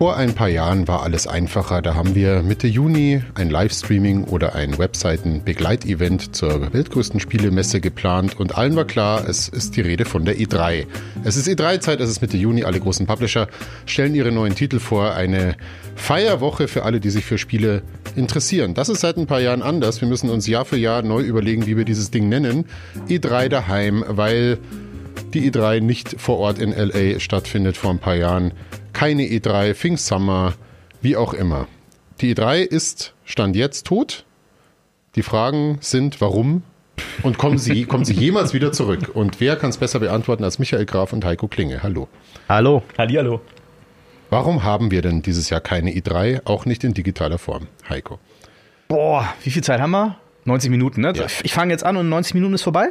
Vor ein paar Jahren war alles einfacher. Da haben wir Mitte Juni ein Livestreaming oder ein Webseiten-Begleitevent zur weltgrößten Spielemesse geplant und allen war klar, es ist die Rede von der E3. Es ist E3-Zeit, es ist Mitte Juni, alle großen Publisher stellen ihre neuen Titel vor. Eine Feierwoche für alle, die sich für Spiele interessieren. Das ist seit ein paar Jahren anders. Wir müssen uns Jahr für Jahr neu überlegen, wie wir dieses Ding nennen. E3 daheim, weil die E3 nicht vor Ort in LA stattfindet vor ein paar Jahren keine E3, Pfingst Summer, wie auch immer. Die E3 ist Stand jetzt tot. Die Fragen sind, warum und kommen sie, kommen sie jemals wieder zurück? Und wer kann es besser beantworten als Michael Graf und Heiko Klinge? Hallo. Hallo. Hallihallo. Warum haben wir denn dieses Jahr keine E3, auch nicht in digitaler Form? Heiko. Boah, wie viel Zeit haben wir? 90 Minuten, ne? Ja. Ich fange jetzt an und 90 Minuten ist vorbei?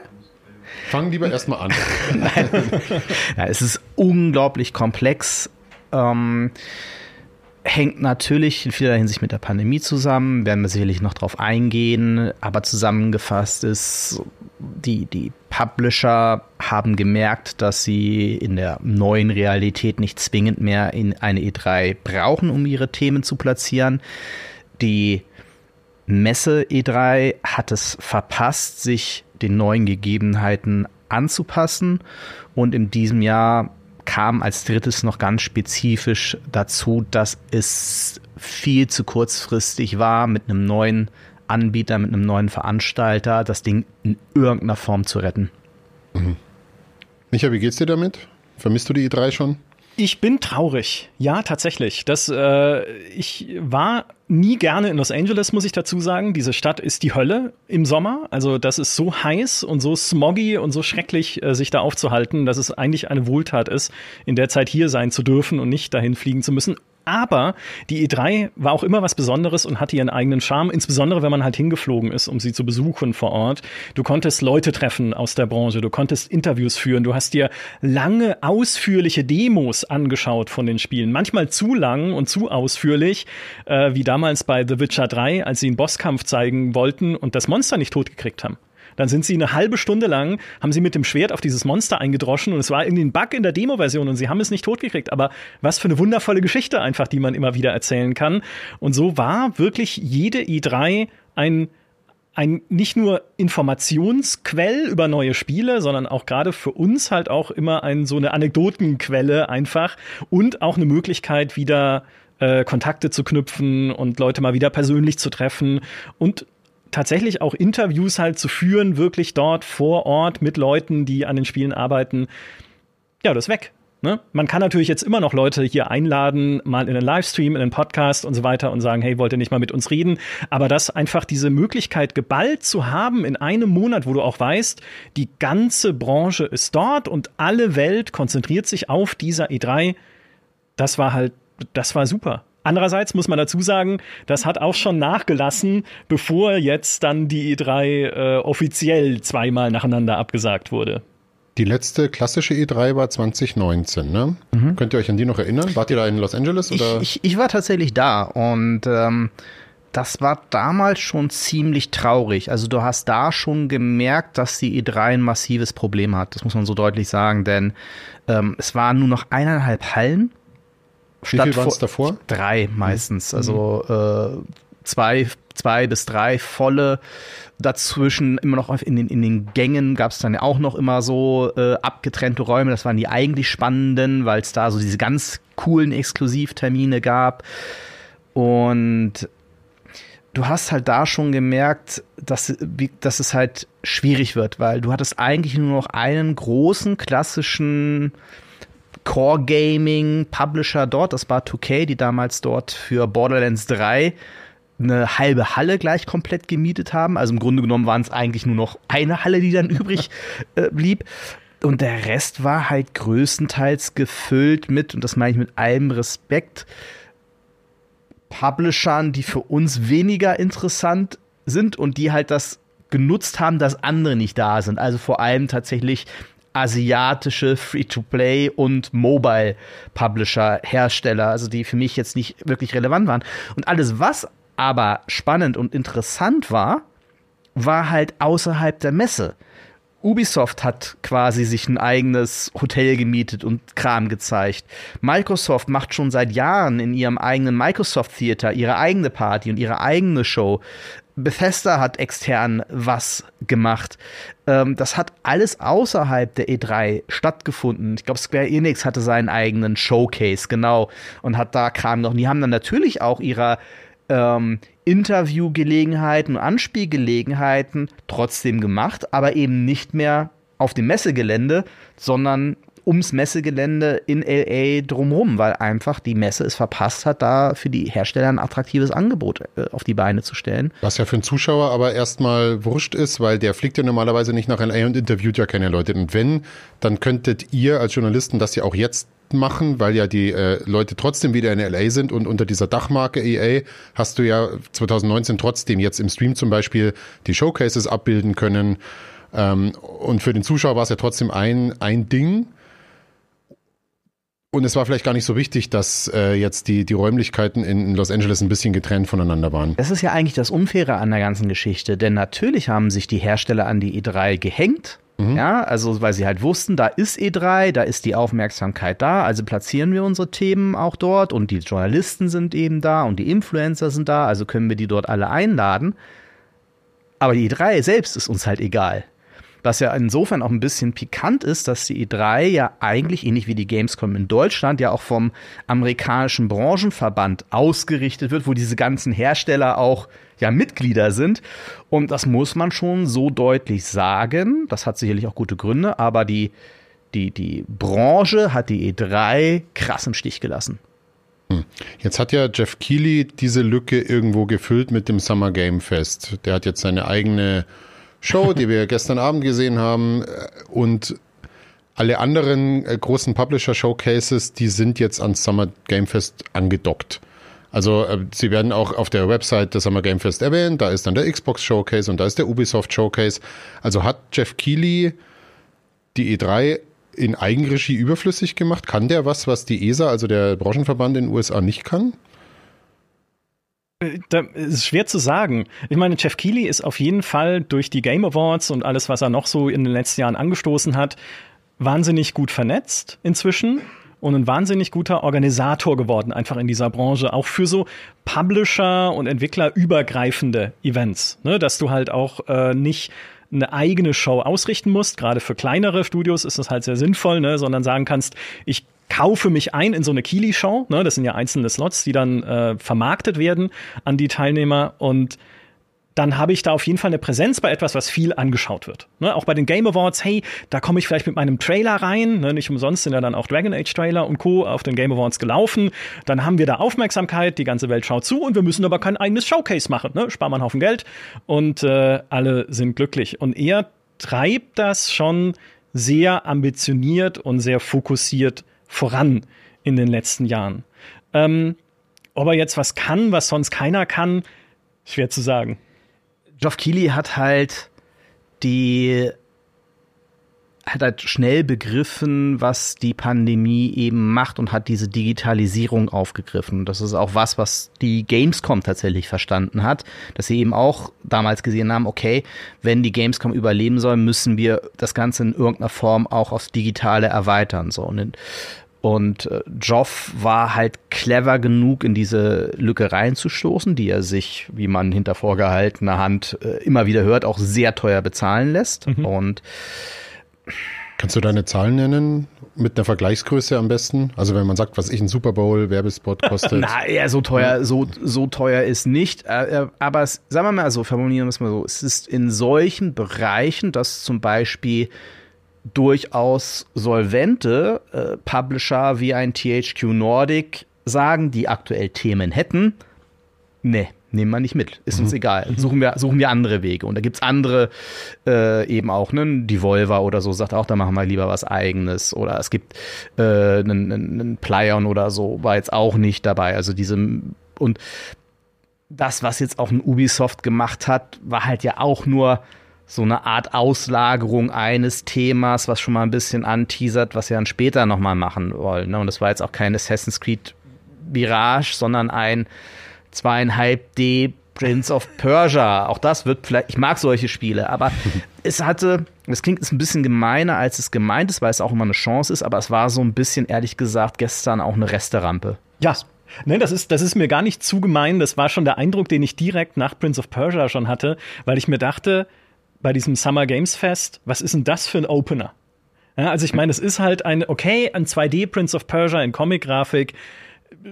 Fang lieber erstmal an. Nein. Ja, es ist unglaublich komplex ähm, hängt natürlich in vieler Hinsicht mit der Pandemie zusammen, werden wir sicherlich noch drauf eingehen, aber zusammengefasst ist, die, die Publisher haben gemerkt, dass sie in der neuen Realität nicht zwingend mehr in eine E3 brauchen, um ihre Themen zu platzieren. Die Messe E3 hat es verpasst, sich den neuen Gegebenheiten anzupassen und in diesem Jahr kam als drittes noch ganz spezifisch dazu, dass es viel zu kurzfristig war, mit einem neuen Anbieter, mit einem neuen Veranstalter das Ding in irgendeiner Form zu retten. Mhm. Micha, wie geht's dir damit? Vermisst du die E3 schon? Ich bin traurig. Ja, tatsächlich. Das, äh, ich war nie gerne in Los Angeles, muss ich dazu sagen. Diese Stadt ist die Hölle im Sommer. Also das ist so heiß und so smoggy und so schrecklich, äh, sich da aufzuhalten, dass es eigentlich eine Wohltat ist, in der Zeit hier sein zu dürfen und nicht dahin fliegen zu müssen. Aber die E3 war auch immer was Besonderes und hatte ihren eigenen Charme, insbesondere wenn man halt hingeflogen ist, um sie zu besuchen vor Ort. Du konntest Leute treffen aus der Branche, du konntest Interviews führen, du hast dir lange, ausführliche Demos angeschaut von den Spielen. Manchmal zu lang und zu ausführlich, äh, wie damals bei The Witcher 3, als sie einen Bosskampf zeigen wollten und das Monster nicht totgekriegt haben. Dann sind sie eine halbe Stunde lang, haben sie mit dem Schwert auf dieses Monster eingedroschen und es war irgendwie ein Bug in der Demo-Version und sie haben es nicht totgekriegt. Aber was für eine wundervolle Geschichte einfach, die man immer wieder erzählen kann. Und so war wirklich jede i3 ein ein nicht nur Informationsquell über neue Spiele, sondern auch gerade für uns halt auch immer ein so eine Anekdotenquelle einfach und auch eine Möglichkeit wieder äh, Kontakte zu knüpfen und Leute mal wieder persönlich zu treffen und tatsächlich auch Interviews halt zu führen, wirklich dort vor Ort mit Leuten, die an den Spielen arbeiten, ja, das ist weg. Ne? Man kann natürlich jetzt immer noch Leute hier einladen, mal in einen Livestream, in einen Podcast und so weiter und sagen, hey, wollt ihr nicht mal mit uns reden? Aber das einfach diese Möglichkeit geballt zu haben in einem Monat, wo du auch weißt, die ganze Branche ist dort und alle Welt konzentriert sich auf dieser E3, das war halt, das war super Andererseits muss man dazu sagen, das hat auch schon nachgelassen, bevor jetzt dann die E3 äh, offiziell zweimal nacheinander abgesagt wurde. Die letzte klassische E3 war 2019, ne? Mhm. Könnt ihr euch an die noch erinnern? Wart ihr da in Los Angeles? Oder? Ich, ich, ich war tatsächlich da und ähm, das war damals schon ziemlich traurig. Also du hast da schon gemerkt, dass die E3 ein massives Problem hat. Das muss man so deutlich sagen, denn ähm, es waren nur noch eineinhalb Hallen. Wie viel waren es davor? Drei meistens. Mhm. Also äh, zwei, zwei bis drei volle. Dazwischen immer noch in den, in den Gängen gab es dann ja auch noch immer so äh, abgetrennte Räume. Das waren die eigentlich spannenden, weil es da so diese ganz coolen Exklusivtermine gab. Und du hast halt da schon gemerkt, dass, dass es halt schwierig wird, weil du hattest eigentlich nur noch einen großen klassischen Core Gaming Publisher dort, das war 2K, die damals dort für Borderlands 3 eine halbe Halle gleich komplett gemietet haben. Also im Grunde genommen waren es eigentlich nur noch eine Halle, die dann übrig äh, blieb. Und der Rest war halt größtenteils gefüllt mit, und das meine ich mit allem Respekt, Publishern, die für uns weniger interessant sind und die halt das genutzt haben, dass andere nicht da sind. Also vor allem tatsächlich asiatische Free-to-Play und Mobile-Publisher, Hersteller, also die für mich jetzt nicht wirklich relevant waren. Und alles, was aber spannend und interessant war, war halt außerhalb der Messe. Ubisoft hat quasi sich ein eigenes Hotel gemietet und Kram gezeigt. Microsoft macht schon seit Jahren in ihrem eigenen Microsoft Theater ihre eigene Party und ihre eigene Show. Bethesda hat extern was gemacht. Ähm, das hat alles außerhalb der E3 stattgefunden. Ich glaube, Square Enix hatte seinen eigenen Showcase, genau, und hat da Kram noch. Die haben dann natürlich auch ihrer ähm, Interviewgelegenheiten und Anspielgelegenheiten trotzdem gemacht, aber eben nicht mehr auf dem Messegelände, sondern ums Messegelände in LA drumherum, weil einfach die Messe es verpasst hat, da für die Hersteller ein attraktives Angebot äh, auf die Beine zu stellen. Was ja für einen Zuschauer aber erstmal wurscht ist, weil der fliegt ja normalerweise nicht nach LA und interviewt ja keine Leute. Und wenn, dann könntet ihr als Journalisten das ja auch jetzt machen, weil ja die äh, Leute trotzdem wieder in LA sind und unter dieser Dachmarke EA hast du ja 2019 trotzdem jetzt im Stream zum Beispiel die Showcases abbilden können. Ähm, und für den Zuschauer war es ja trotzdem ein, ein Ding. Und es war vielleicht gar nicht so wichtig, dass äh, jetzt die, die Räumlichkeiten in Los Angeles ein bisschen getrennt voneinander waren. Das ist ja eigentlich das Unfaire an der ganzen Geschichte, denn natürlich haben sich die Hersteller an die E3 gehängt Mhm. Ja, also weil sie halt wussten, da ist E3, da ist die Aufmerksamkeit da, also platzieren wir unsere Themen auch dort und die Journalisten sind eben da und die Influencer sind da, also können wir die dort alle einladen. Aber die E3 selbst ist uns halt egal. Was ja insofern auch ein bisschen pikant ist, dass die E3 ja eigentlich ähnlich wie die Gamescom in Deutschland ja auch vom amerikanischen Branchenverband ausgerichtet wird, wo diese ganzen Hersteller auch ja Mitglieder sind. Und das muss man schon so deutlich sagen. Das hat sicherlich auch gute Gründe, aber die, die, die Branche hat die E3 krass im Stich gelassen. Hm. Jetzt hat ja Jeff Keighley diese Lücke irgendwo gefüllt mit dem Summer Game Fest. Der hat jetzt seine eigene Show, die wir gestern Abend gesehen haben und alle anderen äh, großen Publisher Showcases, die sind jetzt ans Summer Game Fest angedockt. Also äh, sie werden auch auf der Website des Summer Game Fest erwähnt, da ist dann der Xbox Showcase und da ist der Ubisoft Showcase. Also hat Jeff Keighley die E3 in Eigenregie überflüssig gemacht? Kann der was, was die ESA, also der Branchenverband in den USA, nicht kann? Äh, da ist schwer zu sagen. Ich meine, Jeff Keighley ist auf jeden Fall durch die Game Awards und alles, was er noch so in den letzten Jahren angestoßen hat, wahnsinnig gut vernetzt inzwischen und ein wahnsinnig guter Organisator geworden, einfach in dieser Branche, auch für so Publisher und Entwickler übergreifende Events, ne? dass du halt auch äh, nicht eine eigene Show ausrichten musst. Gerade für kleinere Studios ist das halt sehr sinnvoll, ne? sondern sagen kannst, ich kaufe mich ein in so eine Kili-Show. Ne? Das sind ja einzelne Slots, die dann äh, vermarktet werden an die Teilnehmer und dann habe ich da auf jeden Fall eine Präsenz bei etwas, was viel angeschaut wird. Ne, auch bei den Game Awards, hey, da komme ich vielleicht mit meinem Trailer rein. Ne, nicht umsonst sind ja dann auch Dragon Age Trailer und Co. auf den Game Awards gelaufen. Dann haben wir da Aufmerksamkeit, die ganze Welt schaut zu und wir müssen aber kein eigenes Showcase machen. Ne? Sparen wir einen Haufen Geld und äh, alle sind glücklich. Und er treibt das schon sehr ambitioniert und sehr fokussiert voran in den letzten Jahren. Ähm, ob er jetzt was kann, was sonst keiner kann, schwer zu sagen. Geoff Keighley hat halt die hat halt schnell begriffen, was die Pandemie eben macht und hat diese Digitalisierung aufgegriffen. Das ist auch was, was die Gamescom tatsächlich verstanden hat, dass sie eben auch damals gesehen haben, okay, wenn die Gamescom überleben soll, müssen wir das Ganze in irgendeiner Form auch aufs Digitale erweitern. So. Und und äh, Joff war halt clever genug, in diese Lücke reinzustoßen, die er sich, wie man hinter vorgehaltener Hand äh, immer wieder hört, auch sehr teuer bezahlen lässt. Mhm. Und Kannst du deine Zahlen nennen? Mit einer Vergleichsgröße am besten? Also wenn man sagt, was ich ein Super Bowl Werbespot kostet. Na, ja, so teuer, so, so teuer ist nicht. Äh, äh, aber es, sagen wir mal so, formulieren wir es mal so. Es ist in solchen Bereichen, dass zum Beispiel durchaus solvente äh, Publisher wie ein THQ Nordic sagen, die aktuell Themen hätten, nee, nehmen wir nicht mit. Ist mhm. uns egal. Suchen wir, suchen wir andere Wege. Und da gibt es andere äh, eben auch, ne, die Volva oder so, sagt auch, da machen wir lieber was eigenes. Oder es gibt äh, einen, einen Plyon oder so, war jetzt auch nicht dabei. Also diese und das, was jetzt auch ein Ubisoft gemacht hat, war halt ja auch nur so eine Art Auslagerung eines Themas, was schon mal ein bisschen anteasert, was wir dann später nochmal machen wollen. Ne? Und das war jetzt auch kein Assassin's Creed Mirage, sondern ein zweieinhalb D Prince of Persia. Auch das wird vielleicht, ich mag solche Spiele, aber es hatte, das klingt jetzt ein bisschen gemeiner, als es gemeint ist, weil es auch immer eine Chance ist, aber es war so ein bisschen, ehrlich gesagt, gestern auch eine Resterampe. Ja. Nein, das ist, das ist mir gar nicht zu gemein. Das war schon der Eindruck, den ich direkt nach Prince of Persia schon hatte, weil ich mir dachte, bei diesem Summer Games Fest, was ist denn das für ein Opener? Ja, also ich meine, es ist halt ein, okay, ein 2D Prince of Persia in Comic-Grafik,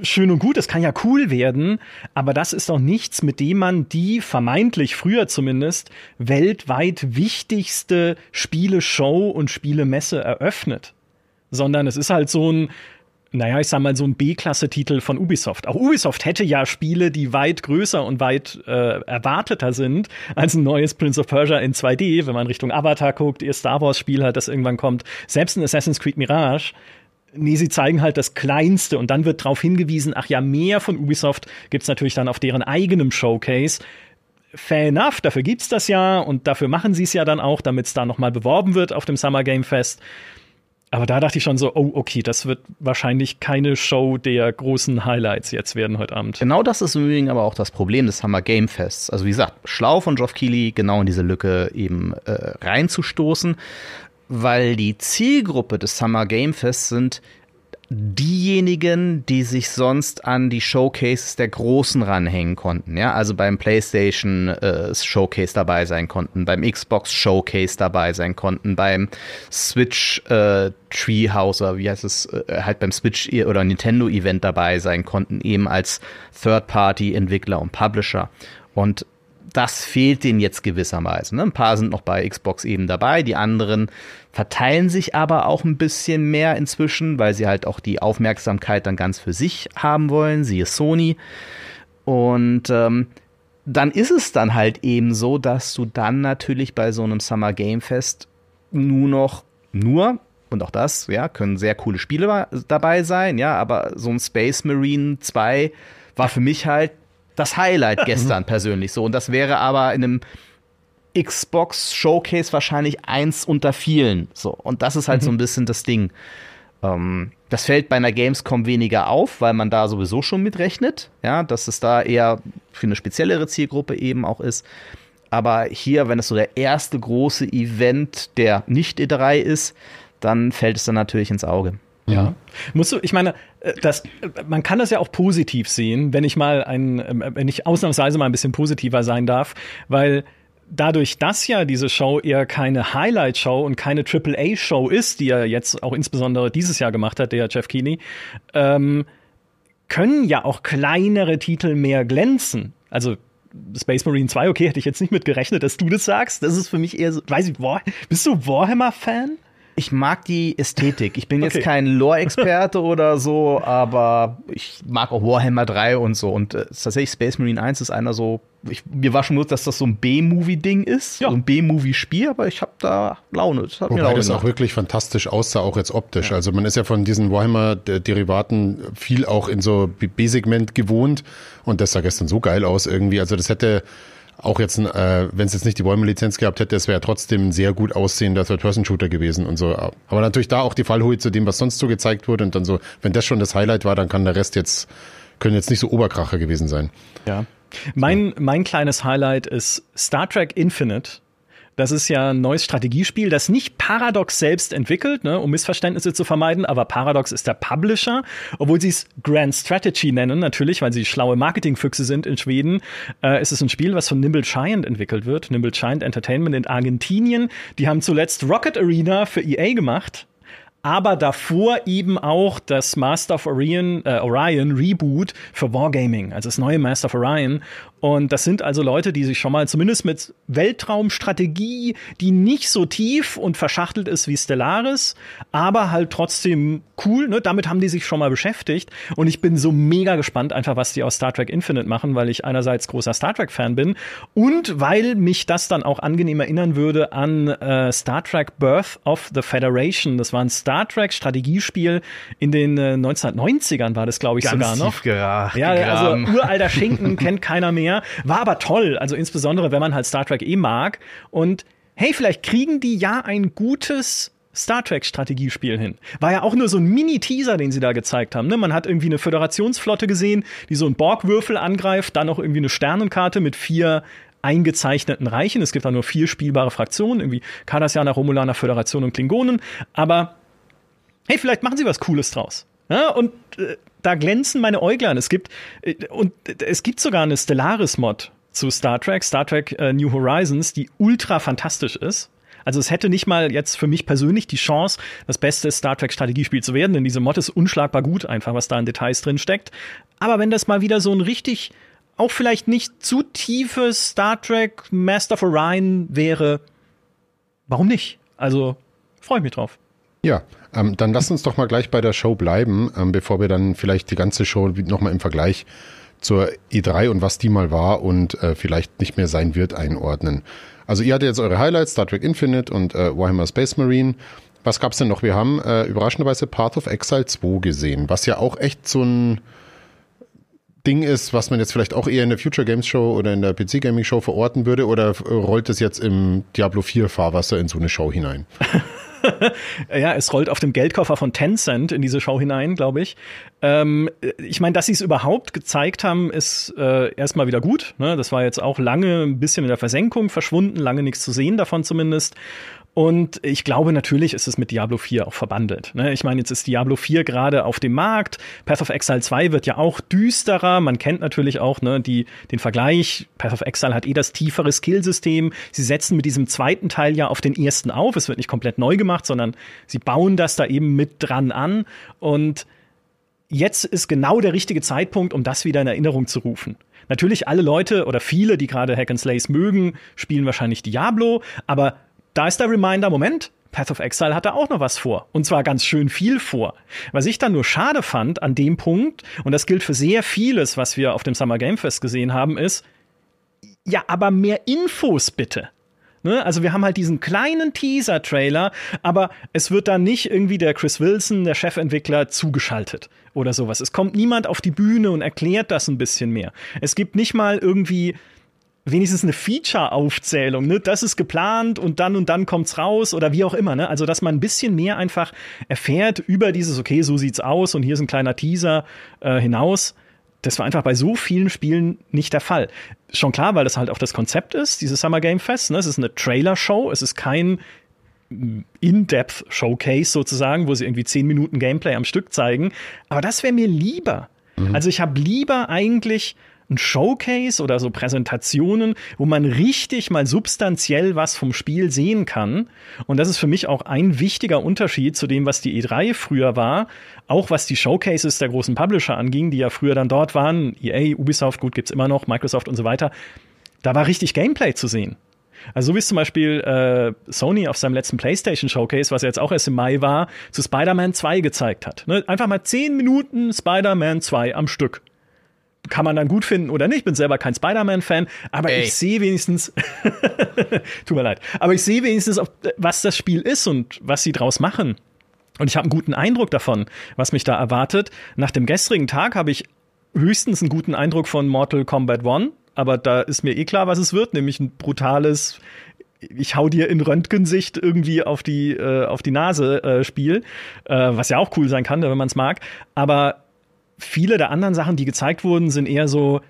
schön und gut, das kann ja cool werden, aber das ist doch nichts, mit dem man die vermeintlich früher zumindest weltweit wichtigste Spieleshow und Spielemesse eröffnet. Sondern es ist halt so ein, naja, ich sag mal, so ein B-Klasse-Titel von Ubisoft. Auch Ubisoft hätte ja Spiele, die weit größer und weit äh, erwarteter sind als ein neues Prince of Persia in 2D, wenn man Richtung Avatar guckt, ihr Star Wars-Spiel hat, das irgendwann kommt. Selbst ein Assassin's Creed Mirage. Nee, sie zeigen halt das Kleinste und dann wird darauf hingewiesen, ach ja, mehr von Ubisoft gibt's natürlich dann auf deren eigenem Showcase. Fair enough, dafür gibt's das ja und dafür machen sie es ja dann auch, damit es da nochmal beworben wird auf dem Summer Game Fest. Aber da dachte ich schon so, oh, okay, das wird wahrscheinlich keine Show der großen Highlights jetzt werden heute Abend. Genau das ist im Übrigen aber auch das Problem des Hammer Game Fests. Also wie gesagt, schlau von Geoff Keighley, genau in diese Lücke eben äh, reinzustoßen, weil die Zielgruppe des Summer Game Fests sind diejenigen, die sich sonst an die Showcases der Großen ranhängen konnten, ja, also beim PlayStation äh, Showcase dabei sein konnten, beim Xbox Showcase dabei sein konnten, beim Switch äh, Treehouse oder wie heißt es, äh, halt beim Switch oder Nintendo Event dabei sein konnten, eben als Third-Party-Entwickler und Publisher. Und das fehlt denen jetzt gewissermaßen. Ne? Ein paar sind noch bei Xbox eben dabei, die anderen verteilen sich aber auch ein bisschen mehr inzwischen, weil sie halt auch die Aufmerksamkeit dann ganz für sich haben wollen, siehe Sony. Und ähm, dann ist es dann halt eben so, dass du dann natürlich bei so einem Summer Game Fest nur noch, nur, und auch das, ja, können sehr coole Spiele dabei sein, ja, aber so ein Space Marine 2 war für mich halt das Highlight gestern persönlich so. Und das wäre aber in einem Xbox Showcase wahrscheinlich eins unter vielen. So. Und das ist halt mhm. so ein bisschen das Ding. Ähm, das fällt bei einer Gamescom weniger auf, weil man da sowieso schon mitrechnet, ja, dass es da eher für eine speziellere Zielgruppe eben auch ist. Aber hier, wenn es so der erste große Event der nicht E3 ist, dann fällt es dann natürlich ins Auge. Ja. Musst du, ich meine, das, man kann das ja auch positiv sehen, wenn ich mal ein, äh, wenn ich ausnahmsweise mal ein bisschen positiver sein darf, weil dadurch, dass ja diese Show eher keine Highlight-Show und keine AAA-Show ist, die er jetzt auch insbesondere dieses Jahr gemacht hat, der Jeff Keighley, ähm, können ja auch kleinere Titel mehr glänzen. Also Space Marine 2, okay, hätte ich jetzt nicht mit gerechnet, dass du das sagst. Das ist für mich eher so, weiß ich, War, bist du Warhammer-Fan? Ich mag die Ästhetik. Ich bin okay. jetzt kein Lore-Experte oder so, aber ich mag auch Warhammer 3 und so. Und äh, tatsächlich Space Marine 1 ist einer so. Ich, mir war schon bewusst, dass das so ein B-Movie-Ding ist, ja. so ein B-Movie-Spiel, aber ich habe da Laune. Das hat Wobei mir Laune das auch wirklich fantastisch aussah, auch jetzt optisch. Ja. Also man ist ja von diesen Warhammer-Derivaten viel auch in so B-Segment gewohnt und das sah gestern so geil aus irgendwie. Also das hätte auch jetzt, äh, wenn es jetzt nicht die Bäume-Lizenz gehabt hätte, es wäre trotzdem ein sehr gut aussehender Third-Person-Shooter gewesen und so. Aber natürlich da auch die Fallhöhe zu dem, was sonst so gezeigt wurde und dann so, wenn das schon das Highlight war, dann kann der Rest jetzt, können jetzt nicht so Oberkracher gewesen sein. Ja. Mein, mein kleines Highlight ist Star Trek Infinite das ist ja ein neues Strategiespiel, das nicht Paradox selbst entwickelt, ne, um Missverständnisse zu vermeiden, aber Paradox ist der Publisher, obwohl sie es Grand Strategy nennen, natürlich, weil sie schlaue Marketingfüchse sind in Schweden. Äh, ist es ein Spiel, was von Nimble Giant entwickelt wird. Nimble Giant Entertainment in Argentinien. Die haben zuletzt Rocket Arena für EA gemacht aber davor eben auch das Master of Orion, äh, Orion Reboot für Wargaming, also das neue Master of Orion. Und das sind also Leute, die sich schon mal zumindest mit Weltraumstrategie, die nicht so tief und verschachtelt ist wie Stellaris, aber halt trotzdem cool, ne? Damit haben die sich schon mal beschäftigt. Und ich bin so mega gespannt, einfach was die aus Star Trek Infinite machen, weil ich einerseits großer Star Trek-Fan bin und weil mich das dann auch angenehm erinnern würde an äh, Star Trek Birth of the Federation. Das war ein Star Trek Strategiespiel in den äh, 1990ern war das, glaube ich, Ganz sogar noch. Gerach, ja, also uralter Schinken kennt keiner mehr. War aber toll, also insbesondere wenn man halt Star Trek eh mag und hey, vielleicht kriegen die ja ein gutes Star Trek Strategiespiel hin. War ja auch nur so ein Mini-Teaser, den sie da gezeigt haben. Ne? Man hat irgendwie eine Föderationsflotte gesehen, die so einen Borgwürfel angreift, dann noch irgendwie eine Sternenkarte mit vier eingezeichneten Reichen. Es gibt da nur vier spielbare Fraktionen, irgendwie Cardassianer, Romulaner, Föderation und Klingonen. Aber hey, vielleicht machen sie was Cooles draus. Ja, und äh, da glänzen meine Äuglein. Es gibt, äh, und es gibt sogar eine Stellaris-Mod zu Star Trek, Star Trek äh, New Horizons, die ultra fantastisch ist. Also es hätte nicht mal jetzt für mich persönlich die Chance, das beste Star Trek Strategiespiel zu werden, denn diese Mod ist unschlagbar gut, einfach was da in Details drin steckt. Aber wenn das mal wieder so ein richtig, auch vielleicht nicht zu tiefes Star Trek Master of Orion wäre, warum nicht? Also freue ich mich drauf. Ja, ähm, dann lass uns doch mal gleich bei der Show bleiben, ähm, bevor wir dann vielleicht die ganze Show nochmal im Vergleich zur E3 und was die mal war und äh, vielleicht nicht mehr sein wird einordnen. Also ihr hattet jetzt eure Highlights, Star Trek Infinite und äh, Warhammer Space Marine. Was gab's denn noch? Wir haben äh, überraschenderweise Path of Exile 2 gesehen, was ja auch echt so ein Ding ist, was man jetzt vielleicht auch eher in der Future Games Show oder in der PC Gaming Show verorten würde, oder rollt es jetzt im Diablo 4 Fahrwasser in so eine Show hinein? ja, es rollt auf dem Geldkoffer von Tencent in diese Show hinein, glaube ich. Ähm, ich meine, dass sie es überhaupt gezeigt haben, ist äh, erstmal wieder gut. Ne? Das war jetzt auch lange ein bisschen in der Versenkung verschwunden, lange nichts zu sehen davon zumindest. Und ich glaube, natürlich ist es mit Diablo 4 auch verbandelt. Ne? Ich meine, jetzt ist Diablo 4 gerade auf dem Markt. Path of Exile 2 wird ja auch düsterer. Man kennt natürlich auch ne, die, den Vergleich. Path of Exile hat eh das tiefere Skillsystem. Sie setzen mit diesem zweiten Teil ja auf den ersten auf. Es wird nicht komplett neu gemacht, sondern sie bauen das da eben mit dran an. Und jetzt ist genau der richtige Zeitpunkt, um das wieder in Erinnerung zu rufen. Natürlich alle Leute oder viele, die gerade Hack and Slays mögen, spielen wahrscheinlich Diablo, aber da ist der Reminder, Moment, Path of Exile hatte auch noch was vor. Und zwar ganz schön viel vor. Was ich dann nur schade fand an dem Punkt, und das gilt für sehr vieles, was wir auf dem Summer Game Fest gesehen haben, ist, ja, aber mehr Infos bitte. Ne? Also wir haben halt diesen kleinen Teaser-Trailer, aber es wird dann nicht irgendwie der Chris Wilson, der Chefentwickler, zugeschaltet oder sowas. Es kommt niemand auf die Bühne und erklärt das ein bisschen mehr. Es gibt nicht mal irgendwie wenigstens eine Feature-Aufzählung, ne? Das ist geplant und dann und dann kommt's raus oder wie auch immer, ne? Also, dass man ein bisschen mehr einfach erfährt über dieses, okay, so sieht's aus und hier ist ein kleiner Teaser äh, hinaus. Das war einfach bei so vielen Spielen nicht der Fall. Schon klar, weil das halt auch das Konzept ist, dieses Summer Game Fest. Ne? Es ist eine Trailer-Show, es ist kein In-Depth-Showcase sozusagen, wo sie irgendwie zehn Minuten Gameplay am Stück zeigen. Aber das wäre mir lieber. Mhm. Also ich habe lieber eigentlich ein Showcase oder so Präsentationen, wo man richtig mal substanziell was vom Spiel sehen kann. Und das ist für mich auch ein wichtiger Unterschied zu dem, was die E3 früher war. Auch was die Showcases der großen Publisher anging, die ja früher dann dort waren. EA, Ubisoft, gut, gibt's immer noch, Microsoft und so weiter. Da war richtig Gameplay zu sehen. Also so wie es zum Beispiel äh, Sony auf seinem letzten PlayStation Showcase, was jetzt auch erst im Mai war, zu Spider-Man 2 gezeigt hat. Ne? Einfach mal 10 Minuten Spider-Man 2 am Stück. Kann man dann gut finden oder nicht. Bin selber kein Spider-Man-Fan, aber Ey. ich sehe wenigstens, tut mir leid, aber ich sehe wenigstens, was das Spiel ist und was sie draus machen. Und ich habe einen guten Eindruck davon, was mich da erwartet. Nach dem gestrigen Tag habe ich höchstens einen guten Eindruck von Mortal Kombat 1, aber da ist mir eh klar, was es wird, nämlich ein brutales ich hau dir in Röntgensicht irgendwie auf die äh, auf die Nase äh, Spiel, äh, was ja auch cool sein kann, wenn man es mag. Aber viele der anderen Sachen, die gezeigt wurden, sind eher so,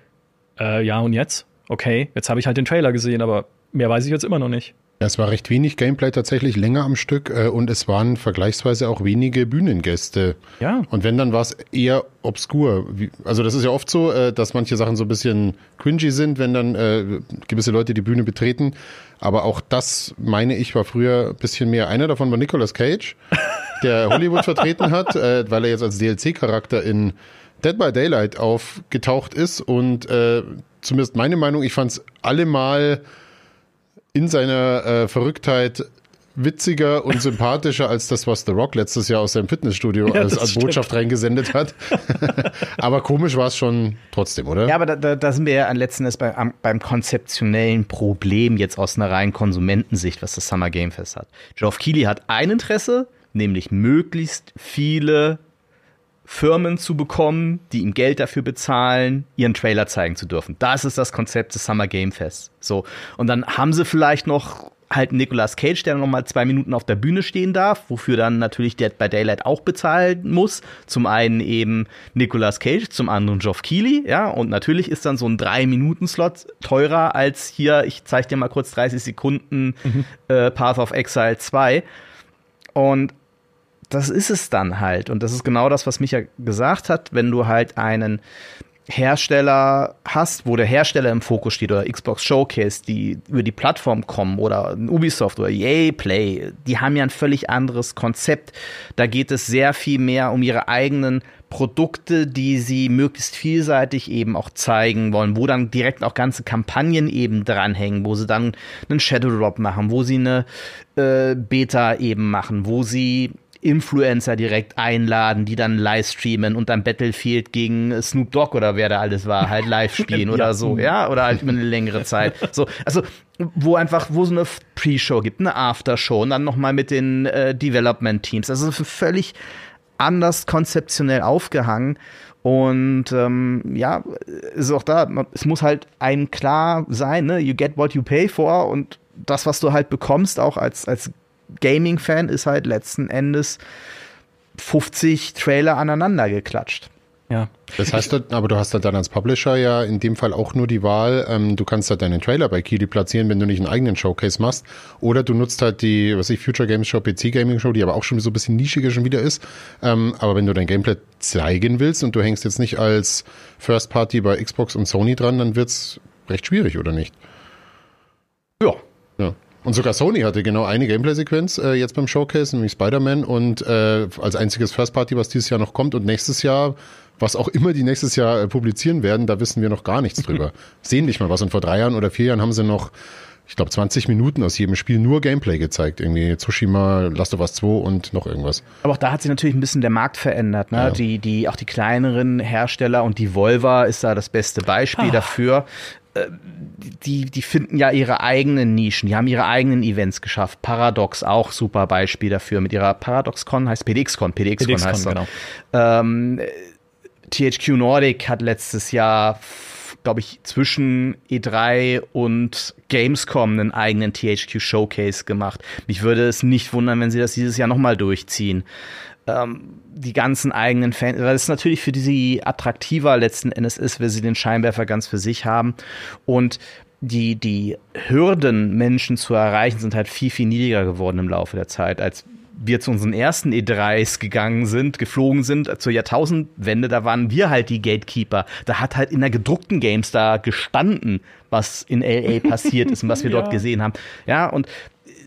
äh, ja und jetzt, okay, jetzt habe ich halt den Trailer gesehen, aber mehr weiß ich jetzt immer noch nicht. Es war recht wenig Gameplay tatsächlich länger am Stück äh, und es waren vergleichsweise auch wenige Bühnengäste. Ja. Und wenn, dann war es eher obskur. Wie, also das ist ja oft so, äh, dass manche Sachen so ein bisschen cringy sind, wenn dann äh, gewisse Leute die Bühne betreten. Aber auch das, meine ich, war früher ein bisschen mehr. Einer davon war Nicolas Cage, der Hollywood vertreten hat, äh, weil er jetzt als DLC-Charakter in Dead by Daylight aufgetaucht ist. Und äh, zumindest meine Meinung, ich fand es allemal in seiner äh, Verrücktheit witziger und sympathischer als das, was The Rock letztes Jahr aus seinem Fitnessstudio ja, als, als Botschaft reingesendet hat. aber komisch war es schon trotzdem, oder? Ja, aber da, da sind wir ja an letzten Endes beim, beim konzeptionellen Problem jetzt aus einer reinen Konsumentensicht, was das Summer Game Fest hat. Geoff Keighley hat ein Interesse, nämlich möglichst viele Firmen zu bekommen, die ihm Geld dafür bezahlen, ihren Trailer zeigen zu dürfen. Das ist das Konzept des Summer Game Fest. So. Und dann haben sie vielleicht noch halt Nicolas Cage, der noch mal zwei Minuten auf der Bühne stehen darf, wofür dann natürlich Dead by Daylight auch bezahlen muss. Zum einen eben Nicolas Cage, zum anderen Geoff Keighley, ja, und natürlich ist dann so ein drei Minuten Slot teurer als hier, ich zeige dir mal kurz 30 Sekunden mhm. äh, Path of Exile 2. Und das ist es dann halt. Und das ist genau das, was Micha gesagt hat, wenn du halt einen Hersteller hast, wo der Hersteller im Fokus steht oder Xbox Showcase, die über die Plattform kommen oder Ubisoft oder EA Play, die haben ja ein völlig anderes Konzept. Da geht es sehr viel mehr um ihre eigenen Produkte, die sie möglichst vielseitig eben auch zeigen wollen, wo dann direkt auch ganze Kampagnen eben dranhängen, wo sie dann einen Shadow Drop machen, wo sie eine äh, Beta eben machen, wo sie Influencer direkt einladen, die dann live streamen und dann Battlefield gegen Snoop Dogg oder wer da alles war, halt live spielen oder so, ja, oder halt über eine längere Zeit. So, also wo einfach, wo so eine Pre-Show gibt, eine After-Show und dann nochmal mit den äh, Development-Teams. Also völlig anders konzeptionell aufgehangen. Und ähm, ja, ist auch da, es muss halt ein klar sein, ne? You get what you pay for und das, was du halt bekommst, auch als, als Gaming-Fan ist halt letzten Endes 50 Trailer aneinander geklatscht. Ja. Das heißt, aber du hast halt dann als Publisher ja in dem Fall auch nur die Wahl, ähm, du kannst halt deinen Trailer bei Kili platzieren, wenn du nicht einen eigenen Showcase machst. Oder du nutzt halt die, was ich, Future Games Show, PC Gaming Show, die aber auch schon so ein bisschen nischiger schon wieder ist. Ähm, aber wenn du dein Gameplay zeigen willst und du hängst jetzt nicht als First Party bei Xbox und Sony dran, dann wird's recht schwierig, oder nicht? Ja. Und sogar Sony hatte genau eine Gameplay-Sequenz äh, jetzt beim Showcase, nämlich Spider-Man und äh, als einziges First Party, was dieses Jahr noch kommt und nächstes Jahr, was auch immer die nächstes Jahr äh, publizieren werden, da wissen wir noch gar nichts drüber. Sehen nicht mal was. Und vor drei Jahren oder vier Jahren haben sie noch, ich glaube, 20 Minuten aus jedem Spiel nur Gameplay gezeigt. Irgendwie Tsushima, Last of Us 2 und noch irgendwas. Aber auch da hat sich natürlich ein bisschen der Markt verändert. Ne? Ja. Die, die, auch die kleineren Hersteller und die Volva ist da das beste Beispiel ah. dafür die, die finden ja ihre eigenen Nischen, die haben ihre eigenen Events geschafft. Paradox auch super Beispiel dafür mit ihrer ParadoxCon heißt PDXCon, PDXCon, PDXCon heißt genau. Ähm, THQ Nordic hat letztes Jahr, glaube ich, zwischen E3 und Gamescom einen eigenen THQ Showcase gemacht. Mich würde es nicht wundern, wenn sie das dieses Jahr nochmal durchziehen ähm, die ganzen eigenen Fans, weil es natürlich für die attraktiver letzten Endes ist, wenn sie den Scheinwerfer ganz für sich haben. Und die, die Hürden, Menschen zu erreichen, sind halt viel, viel niedriger geworden im Laufe der Zeit, als wir zu unseren ersten E3s gegangen sind, geflogen sind, zur Jahrtausendwende, da waren wir halt die Gatekeeper. Da hat halt in der gedruckten Games da gestanden, was in LA passiert ist und was wir ja. dort gesehen haben. Ja, und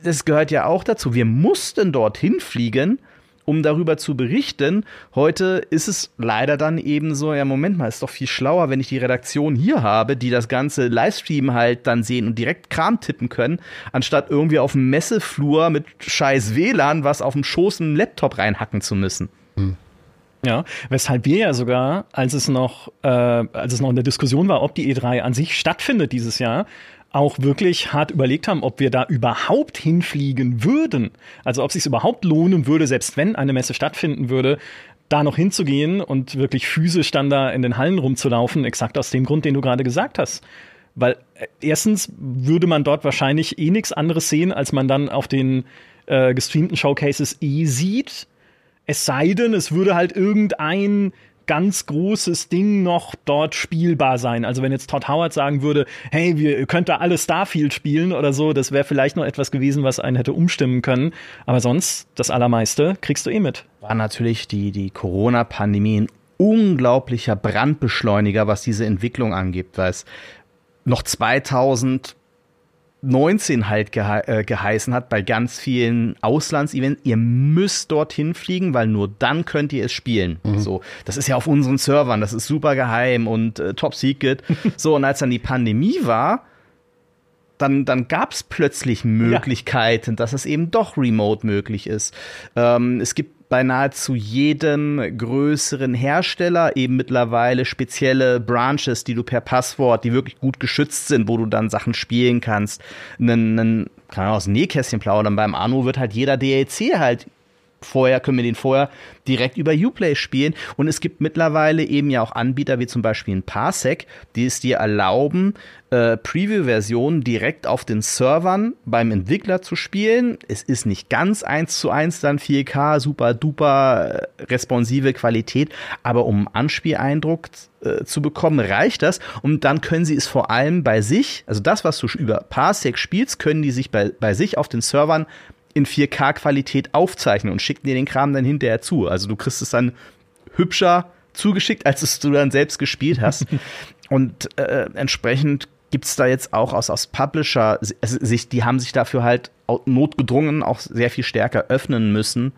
das gehört ja auch dazu. Wir mussten dorthin fliegen, um darüber zu berichten. Heute ist es leider dann eben so, ja, Moment mal, ist doch viel schlauer, wenn ich die Redaktion hier habe, die das ganze Livestream halt dann sehen und direkt Kram tippen können, anstatt irgendwie auf dem Messeflur mit scheiß WLAN was auf dem Schoß einen Laptop reinhacken zu müssen. Hm. Ja, weshalb wir ja sogar, als es noch, äh, als es noch in der Diskussion war, ob die E3 an sich stattfindet dieses Jahr, auch wirklich hart überlegt haben, ob wir da überhaupt hinfliegen würden. Also ob es sich überhaupt lohnen würde, selbst wenn eine Messe stattfinden würde, da noch hinzugehen und wirklich physisch dann da in den Hallen rumzulaufen, exakt aus dem Grund, den du gerade gesagt hast. Weil äh, erstens würde man dort wahrscheinlich eh nichts anderes sehen, als man dann auf den äh, gestreamten Showcases eh sieht. Es sei denn, es würde halt irgendein ganz großes Ding noch dort spielbar sein. Also wenn jetzt Todd Howard sagen würde, hey, wir könnt da alle Starfield spielen oder so, das wäre vielleicht noch etwas gewesen, was einen hätte umstimmen können. Aber sonst, das Allermeiste kriegst du eh mit. War natürlich die, die Corona-Pandemie ein unglaublicher Brandbeschleuniger, was diese Entwicklung angeht, weil es noch 2000 19 halt gehe äh, geheißen hat bei ganz vielen Auslandsevents, ihr müsst dorthin fliegen, weil nur dann könnt ihr es spielen. Mhm. So, das ist ja auf unseren Servern, das ist super geheim und äh, top secret. so, und als dann die Pandemie war, dann, dann gab es plötzlich Möglichkeiten, ja. dass es eben doch remote möglich ist. Ähm, es gibt bei nahezu jedem größeren Hersteller eben mittlerweile spezielle Branches, die du per Passwort, die wirklich gut geschützt sind, wo du dann Sachen spielen kannst. Einen, einen kann man aus dem Nähkästchen plaudern. Beim Anno wird halt jeder DLC halt vorher können wir den vorher direkt über Uplay spielen. Und es gibt mittlerweile eben ja auch Anbieter wie zum Beispiel ein Parsec, die es dir erlauben, äh, Preview-Versionen direkt auf den Servern beim Entwickler zu spielen. Es ist nicht ganz eins zu eins dann 4K, super duper äh, responsive Qualität, aber um einen Anspieleindruck äh, zu bekommen, reicht das. Und dann können sie es vor allem bei sich, also das, was du über Parsec spielst, können die sich bei, bei sich auf den Servern in 4K-Qualität aufzeichnen und schicken dir den Kram dann hinterher zu. Also du kriegst es dann hübscher zugeschickt, als es du dann selbst gespielt hast. und äh, entsprechend gibt es da jetzt auch aus, aus Publisher-Sicht, die haben sich dafür halt notgedrungen auch sehr viel stärker öffnen müssen,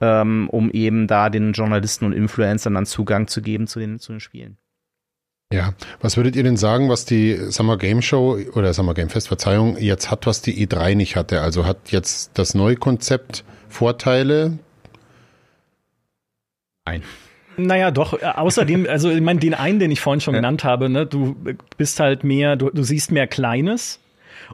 ähm, um eben da den Journalisten und Influencern dann Zugang zu geben zu den, zu den Spielen. Ja, was würdet ihr denn sagen, was die Summer Game Show oder Summer Game Fest, Verzeihung, jetzt hat, was die E3 nicht hatte? Also hat jetzt das neue Konzept Vorteile? Nein. Naja, doch. Äh, außerdem, also ich meine, den einen, den ich vorhin schon ja. genannt habe, ne, du bist halt mehr, du, du siehst mehr Kleines.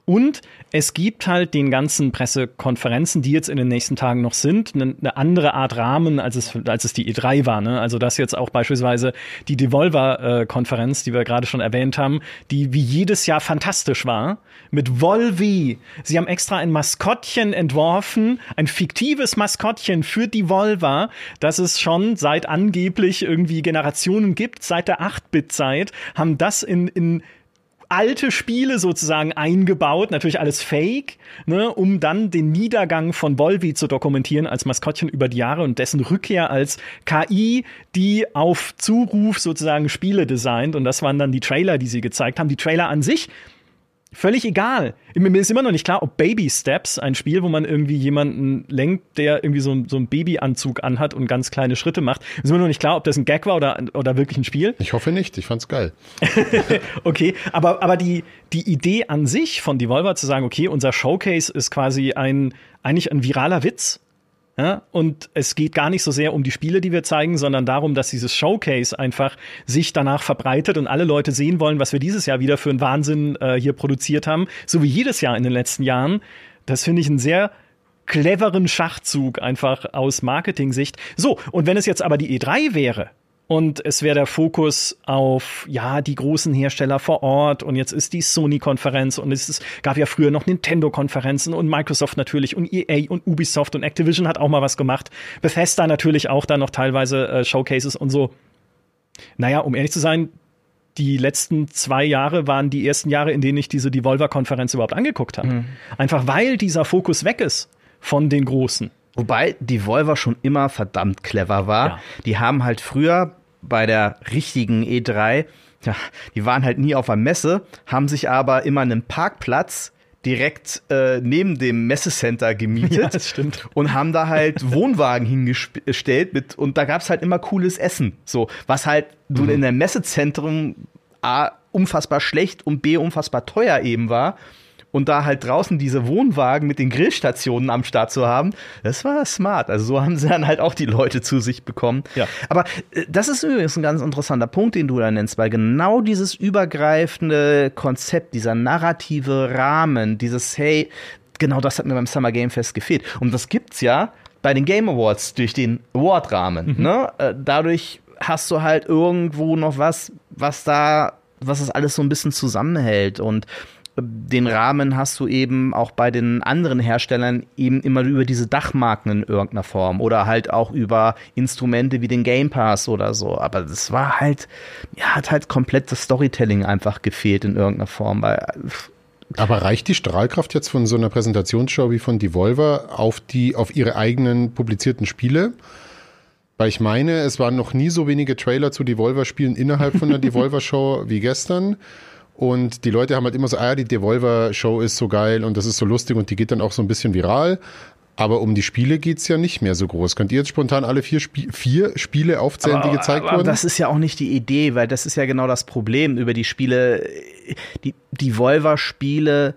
Und es gibt halt den ganzen Pressekonferenzen, die jetzt in den nächsten Tagen noch sind, eine, andere Art Rahmen, als es, als es die E3 war. Ne? Also das jetzt auch beispielsweise die Devolver-Konferenz, die wir gerade schon erwähnt haben, die wie jedes Jahr fantastisch war, mit Volvi. Sie haben extra ein Maskottchen entworfen, ein fiktives Maskottchen für Devolver, das es schon seit angeblich irgendwie Generationen gibt, seit der 8-Bit-Zeit, haben das in, in alte Spiele sozusagen eingebaut, natürlich alles fake, ne, um dann den Niedergang von Volvi zu dokumentieren als Maskottchen über die Jahre und dessen Rückkehr als KI, die auf Zuruf sozusagen Spiele designt. Und das waren dann die Trailer, die sie gezeigt haben. Die Trailer an sich völlig egal. Mir ist immer noch nicht klar, ob Baby Steps, ein Spiel, wo man irgendwie jemanden lenkt, der irgendwie so, so einen Babyanzug anhat und ganz kleine Schritte macht. Ist mir noch nicht klar, ob das ein Gag war oder, oder wirklich ein Spiel. Ich hoffe nicht, ich fand's geil. okay, aber, aber die, die Idee an sich von Devolver zu sagen, okay, unser Showcase ist quasi ein, eigentlich ein viraler Witz, ja, und es geht gar nicht so sehr um die Spiele, die wir zeigen, sondern darum, dass dieses Showcase einfach sich danach verbreitet und alle Leute sehen wollen, was wir dieses Jahr wieder für einen Wahnsinn äh, hier produziert haben, so wie jedes Jahr in den letzten Jahren. Das finde ich einen sehr cleveren Schachzug einfach aus Marketing-Sicht. So, und wenn es jetzt aber die E3 wäre, und es wäre der Fokus auf ja die großen Hersteller vor Ort und jetzt ist die Sony-Konferenz und es ist, gab ja früher noch Nintendo-Konferenzen und Microsoft natürlich und EA und Ubisoft und Activision hat auch mal was gemacht. Bethesda natürlich auch da noch teilweise äh, Showcases und so. Naja, um ehrlich zu sein, die letzten zwei Jahre waren die ersten Jahre, in denen ich diese Devolver-Konferenz überhaupt angeguckt habe. Mhm. Einfach weil dieser Fokus weg ist von den Großen. Wobei Devolver schon immer verdammt clever war. Ja. Die haben halt früher bei der richtigen E3, ja, die waren halt nie auf der Messe, haben sich aber immer einen Parkplatz direkt äh, neben dem Messecenter gemietet Ja, das stimmt. und haben da halt Wohnwagen hingestellt mit und da gab's halt immer cooles Essen, so was halt du in der Messezentrum A unfassbar schlecht und B unfassbar teuer eben war. Und da halt draußen diese Wohnwagen mit den Grillstationen am Start zu haben, das war smart. Also so haben sie dann halt auch die Leute zu sich bekommen. Ja. Aber äh, das ist übrigens ein ganz interessanter Punkt, den du da nennst, weil genau dieses übergreifende Konzept, dieser narrative Rahmen, dieses Hey, genau das hat mir beim Summer Game Fest gefehlt. Und das gibt's ja bei den Game Awards durch den Award-Rahmen. Ne? Äh, Dadurch hast du halt irgendwo noch was, was da, was das alles so ein bisschen zusammenhält und den Rahmen hast du eben auch bei den anderen Herstellern eben immer über diese Dachmarken in irgendeiner Form oder halt auch über Instrumente wie den Game Pass oder so. Aber das war halt, ja, hat halt komplett das Storytelling einfach gefehlt in irgendeiner Form, weil Aber reicht die Strahlkraft jetzt von so einer Präsentationsshow wie von Devolver auf die, auf ihre eigenen publizierten Spiele? Weil ich meine, es waren noch nie so wenige Trailer zu Devolver-Spielen innerhalb von der Devolver-Show wie gestern. Und die Leute haben halt immer so, ah, ja, die Devolver-Show ist so geil und das ist so lustig und die geht dann auch so ein bisschen viral. Aber um die Spiele geht's ja nicht mehr so groß. Könnt ihr jetzt spontan alle vier, Spie vier Spiele aufzählen, die gezeigt aber wurden? Das ist ja auch nicht die Idee, weil das ist ja genau das Problem über die Spiele. Die, die Volver-Spiele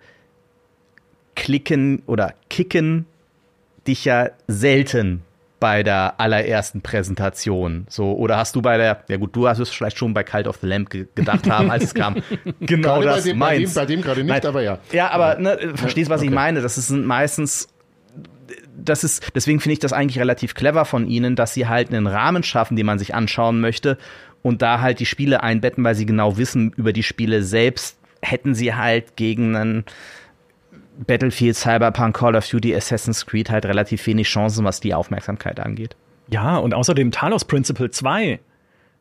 klicken oder kicken dich ja selten bei der allerersten Präsentation. So, oder hast du bei der, ja gut, du hast es vielleicht schon bei Cult of the Lamp ge gedacht haben, als es kam. Genau Gerade das bei dem, bei dem, meins. bei dem gerade nicht, Nein. aber ja. Ja, aber ne, verstehst, was ich okay. meine? Das ist meistens das ist, deswegen finde ich das eigentlich relativ clever von ihnen, dass sie halt einen Rahmen schaffen, den man sich anschauen möchte und da halt die Spiele einbetten, weil sie genau wissen, über die Spiele selbst hätten sie halt gegen einen Battlefield, Cyberpunk, Call of Duty, Assassin's Creed halt relativ wenig Chancen, was die Aufmerksamkeit angeht. Ja, und außerdem Talos Principle 2.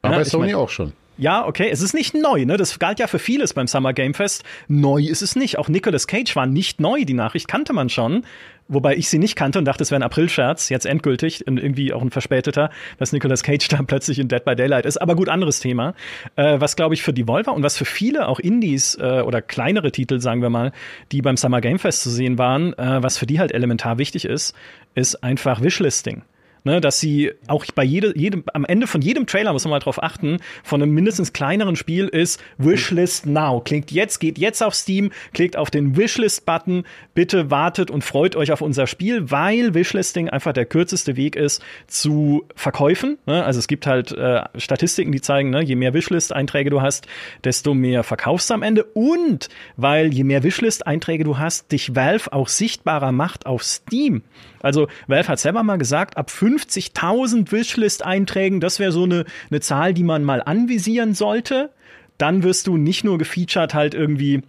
Aber Ja, bei ich Sony mein- auch schon. Ja, okay, es ist nicht neu, ne? Das galt ja für vieles beim Summer Game Fest. Neu ist es nicht. Auch Nicolas Cage war nicht neu. Die Nachricht kannte man schon. Wobei ich sie nicht kannte und dachte, es wäre ein Aprilscherz, jetzt endgültig und irgendwie auch ein verspäteter, dass Nicolas Cage da plötzlich in Dead by Daylight ist. Aber gut, anderes Thema. Äh, was, glaube ich, für Devolver und was für viele auch Indies äh, oder kleinere Titel, sagen wir mal, die beim Summer Game Fest zu sehen waren, äh, was für die halt elementar wichtig ist, ist einfach Wishlisting. Ne, dass sie auch bei jede, jedem, am Ende von jedem Trailer muss man mal drauf achten, von einem mindestens kleineren Spiel ist Wishlist Now. Klingt jetzt, geht jetzt auf Steam, klickt auf den Wishlist-Button, bitte wartet und freut euch auf unser Spiel, weil Wishlisting einfach der kürzeste Weg ist zu Verkäufen. Ne? Also es gibt halt äh, Statistiken, die zeigen, ne, je mehr Wishlist-Einträge du hast, desto mehr verkaufst du am Ende. Und weil je mehr Wishlist-Einträge du hast, dich Valve auch sichtbarer macht auf Steam. Also Valve hat selber mal gesagt, ab 50.000 Wishlist-Einträgen, das wäre so eine, eine Zahl, die man mal anvisieren sollte. Dann wirst du nicht nur gefeatured halt irgendwie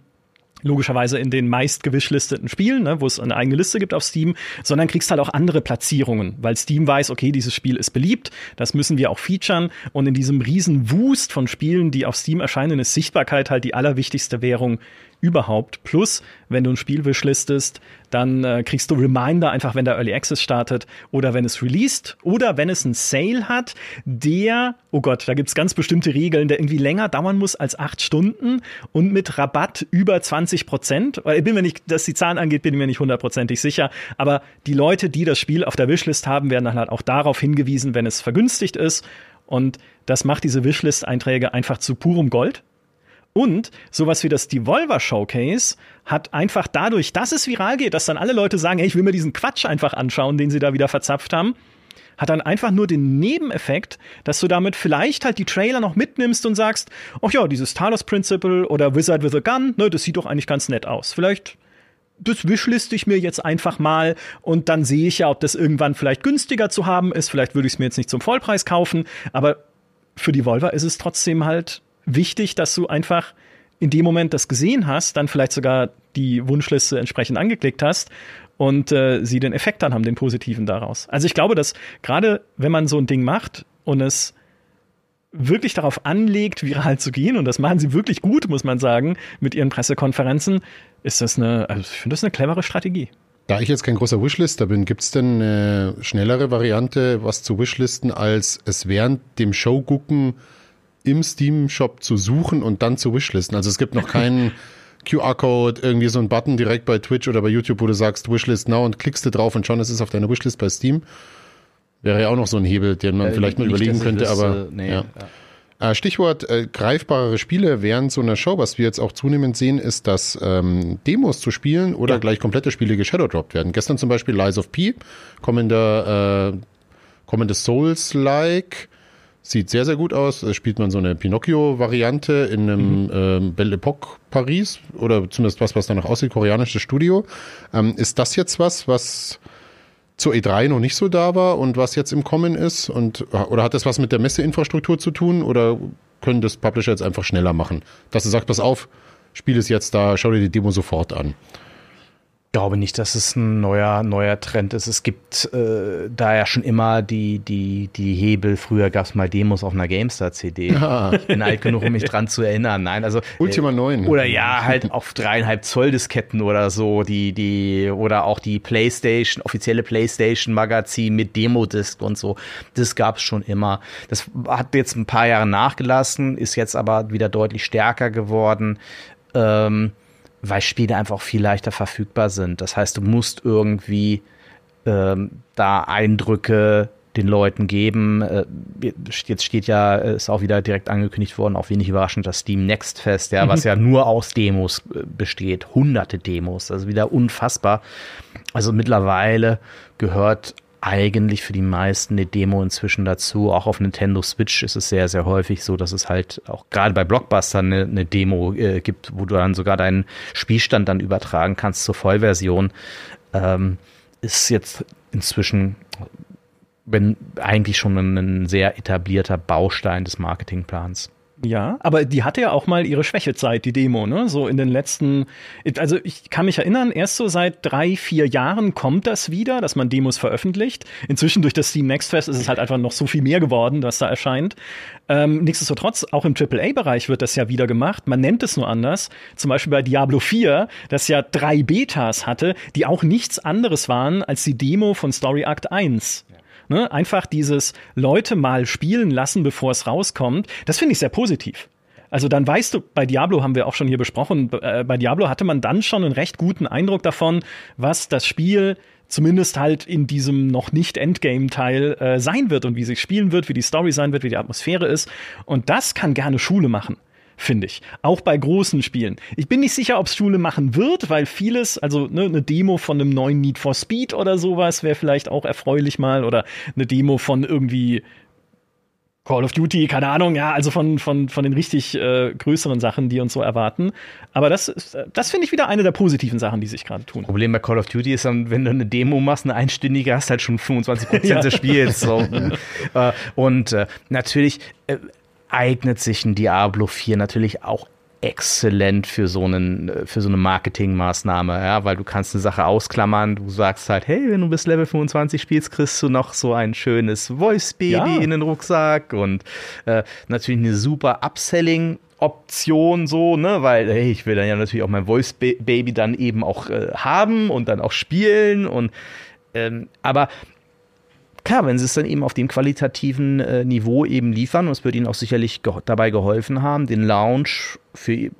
logischerweise in den meist gewishlisteten Spielen, ne, wo es eine eigene Liste gibt auf Steam, sondern kriegst halt auch andere Platzierungen, weil Steam weiß, okay, dieses Spiel ist beliebt, das müssen wir auch featuren und in diesem riesen Wust von Spielen, die auf Steam erscheinen, ist Sichtbarkeit halt die allerwichtigste Währung überhaupt. Plus, wenn du ein Spiel wishlistest, dann äh, kriegst du Reminder einfach, wenn der Early Access startet oder wenn es released oder wenn es einen Sale hat, der, oh Gott, da gibt's ganz bestimmte Regeln, der irgendwie länger dauern muss als acht Stunden und mit Rabatt über 20 Prozent. Ich bin mir nicht, dass die Zahlen angeht, bin ich mir nicht hundertprozentig sicher. Aber die Leute, die das Spiel auf der Wishlist haben, werden dann halt auch darauf hingewiesen, wenn es vergünstigt ist. Und das macht diese Wishlist-Einträge einfach zu purem Gold. Und sowas wie das Devolver Showcase hat einfach dadurch, dass es viral geht, dass dann alle Leute sagen, hey, ich will mir diesen Quatsch einfach anschauen, den sie da wieder verzapft haben, hat dann einfach nur den Nebeneffekt, dass du damit vielleicht halt die Trailer noch mitnimmst und sagst, ach ja, dieses Talos Principle oder Wizard with a Gun, ne, das sieht doch eigentlich ganz nett aus. Vielleicht das wishliste ich mir jetzt einfach mal und dann sehe ich ja, ob das irgendwann vielleicht günstiger zu haben ist. Vielleicht würde ich es mir jetzt nicht zum Vollpreis kaufen, aber für die Volver ist es trotzdem halt wichtig, dass du einfach in dem Moment das gesehen hast, dann vielleicht sogar die Wunschliste entsprechend angeklickt hast und äh, sie den Effekt dann haben, den positiven daraus. Also ich glaube, dass gerade wenn man so ein Ding macht und es wirklich darauf anlegt, viral zu gehen, und das machen sie wirklich gut, muss man sagen, mit ihren Pressekonferenzen, ist das eine, also ich finde das eine clevere Strategie. Da ich jetzt kein großer Wishlister bin, gibt's denn eine schnellere Variante, was zu Wishlisten, als es während dem Showgucken im Steam-Shop zu suchen und dann zu Wishlisten? Also es gibt noch keinen QR-Code, irgendwie so ein Button direkt bei Twitch oder bei YouTube, wo du sagst Wishlist now und klickst du drauf und schon ist es auf deiner Wishlist bei Steam. Wäre ja auch noch so ein Hebel, den man äh, vielleicht mal überlegen könnte, aber nee, ja. ja. Äh, Stichwort äh, greifbarere Spiele während so einer Show, was wir jetzt auch zunehmend sehen, ist, dass ähm, Demos zu spielen oder ja. gleich komplette Spiele geshadowdropped werden. Gestern zum Beispiel Lies of P, kommender, äh, kommendes Souls-like, Sieht sehr, sehr gut aus. Da spielt man so eine Pinocchio-Variante in einem mhm. ähm, Belle Epoque Paris oder zumindest was, was danach aussieht, koreanisches Studio. Ähm, ist das jetzt was, was zur E3 noch nicht so da war und was jetzt im Kommen ist? Und, oder hat das was mit der Messeinfrastruktur zu tun oder können das Publisher jetzt einfach schneller machen? Dass du sagst, pass auf, Spiel ist jetzt da, schau dir die Demo sofort an glaube nicht, dass es ein neuer, neuer Trend ist. Es gibt äh, da ja schon immer die, die, die Hebel. Früher gab es mal Demos auf einer GameStar-CD. Ja. Ich bin alt genug, um mich dran zu erinnern. Nein, also. Ultima äh, 9. Oder ja, halt auf dreieinhalb Zoll Disketten oder so. Die, die, oder auch die PlayStation, offizielle PlayStation-Magazin mit Demo-Disc und so. Das gab es schon immer. Das hat jetzt ein paar Jahre nachgelassen, ist jetzt aber wieder deutlich stärker geworden. Ähm, weil Spiele einfach viel leichter verfügbar sind. Das heißt, du musst irgendwie ähm, da Eindrücke den Leuten geben. Äh, jetzt steht ja, ist auch wieder direkt angekündigt worden, auch wenig überraschend, das Steam Next Fest, ja, mhm. was ja nur aus Demos äh, besteht. Hunderte Demos, also wieder unfassbar. Also mittlerweile gehört eigentlich für die meisten eine Demo inzwischen dazu. Auch auf Nintendo Switch ist es sehr, sehr häufig so, dass es halt auch gerade bei Blockbuster eine, eine Demo äh, gibt, wo du dann sogar deinen Spielstand dann übertragen kannst zur Vollversion. Ähm, ist jetzt inzwischen wenn eigentlich schon ein sehr etablierter Baustein des Marketingplans. Ja, aber die hatte ja auch mal ihre Schwächezeit, die Demo, ne? So in den letzten, also ich kann mich erinnern, erst so seit drei, vier Jahren kommt das wieder, dass man Demos veröffentlicht. Inzwischen durch das Steam Next Fest ist es halt einfach noch so viel mehr geworden, was da erscheint. Ähm, nichtsdestotrotz, auch im AAA-Bereich wird das ja wieder gemacht. Man nennt es nur anders. Zum Beispiel bei Diablo 4, das ja drei Betas hatte, die auch nichts anderes waren als die Demo von Story Act 1. Ne? Einfach dieses Leute mal spielen lassen, bevor es rauskommt, das finde ich sehr positiv. Also dann weißt du, bei Diablo haben wir auch schon hier besprochen, äh, bei Diablo hatte man dann schon einen recht guten Eindruck davon, was das Spiel zumindest halt in diesem noch nicht Endgame-Teil äh, sein wird und wie sich spielen wird, wie die Story sein wird, wie die Atmosphäre ist. Und das kann gerne Schule machen finde ich. Auch bei großen Spielen. Ich bin nicht sicher, ob es Schule machen wird, weil vieles, also ne, eine Demo von einem neuen Need for Speed oder sowas wäre vielleicht auch erfreulich mal oder eine Demo von irgendwie Call of Duty, keine Ahnung, ja, also von, von, von den richtig äh, größeren Sachen, die uns so erwarten. Aber das, das finde ich wieder eine der positiven Sachen, die sich gerade tun. Problem bei Call of Duty ist dann, wenn du eine Demo machst, eine einstündige, hast halt schon 25 Prozent ja. des Spiels. So. äh, und äh, natürlich, äh, eignet sich ein Diablo 4 natürlich auch exzellent für so einen für so eine Marketingmaßnahme, ja, weil du kannst eine Sache ausklammern, du sagst halt, hey, wenn du bis Level 25 spielst, kriegst du noch so ein schönes Voice Baby ja. in den Rucksack und äh, natürlich eine super Upselling Option so, ne, weil hey, ich will dann ja natürlich auch mein Voice Baby dann eben auch äh, haben und dann auch spielen und ähm, aber klar, wenn sie es dann eben auf dem qualitativen äh, Niveau eben liefern, und es wird ihnen auch sicherlich ge dabei geholfen haben, den Launch für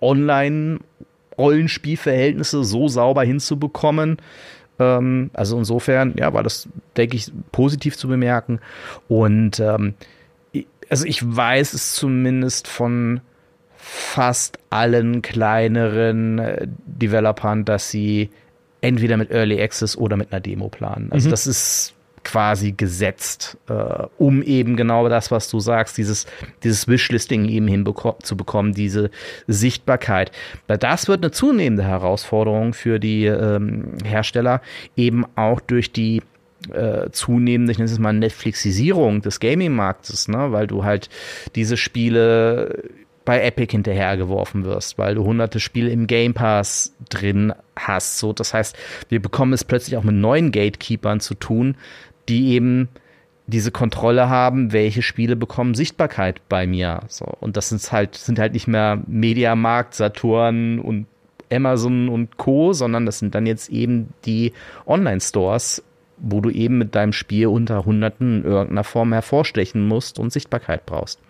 Online-Rollenspielverhältnisse so sauber hinzubekommen. Ähm, also insofern, ja, war das, denke ich, positiv zu bemerken. Und ähm, also ich weiß es zumindest von fast allen kleineren äh, Developern, dass sie entweder mit Early Access oder mit einer Demo planen. Also mhm. das ist quasi gesetzt, äh, um eben genau das, was du sagst, dieses, dieses Wishlisting eben hinzubekommen, diese Sichtbarkeit. Das wird eine zunehmende Herausforderung für die ähm, Hersteller, eben auch durch die äh, zunehmende, ich nenne es mal Netflixisierung des Gaming-Marktes, ne? weil du halt diese Spiele bei Epic hinterhergeworfen wirst, weil du hunderte Spiele im Game Pass drin hast. So, das heißt, wir bekommen es plötzlich auch mit neuen Gatekeepers zu tun, die eben diese Kontrolle haben, welche Spiele bekommen Sichtbarkeit bei mir. So. Und das sind halt, sind halt nicht mehr Mediamarkt, Saturn und Amazon und Co., sondern das sind dann jetzt eben die Online-Stores, wo du eben mit deinem Spiel unter Hunderten in irgendeiner Form hervorstechen musst und Sichtbarkeit brauchst.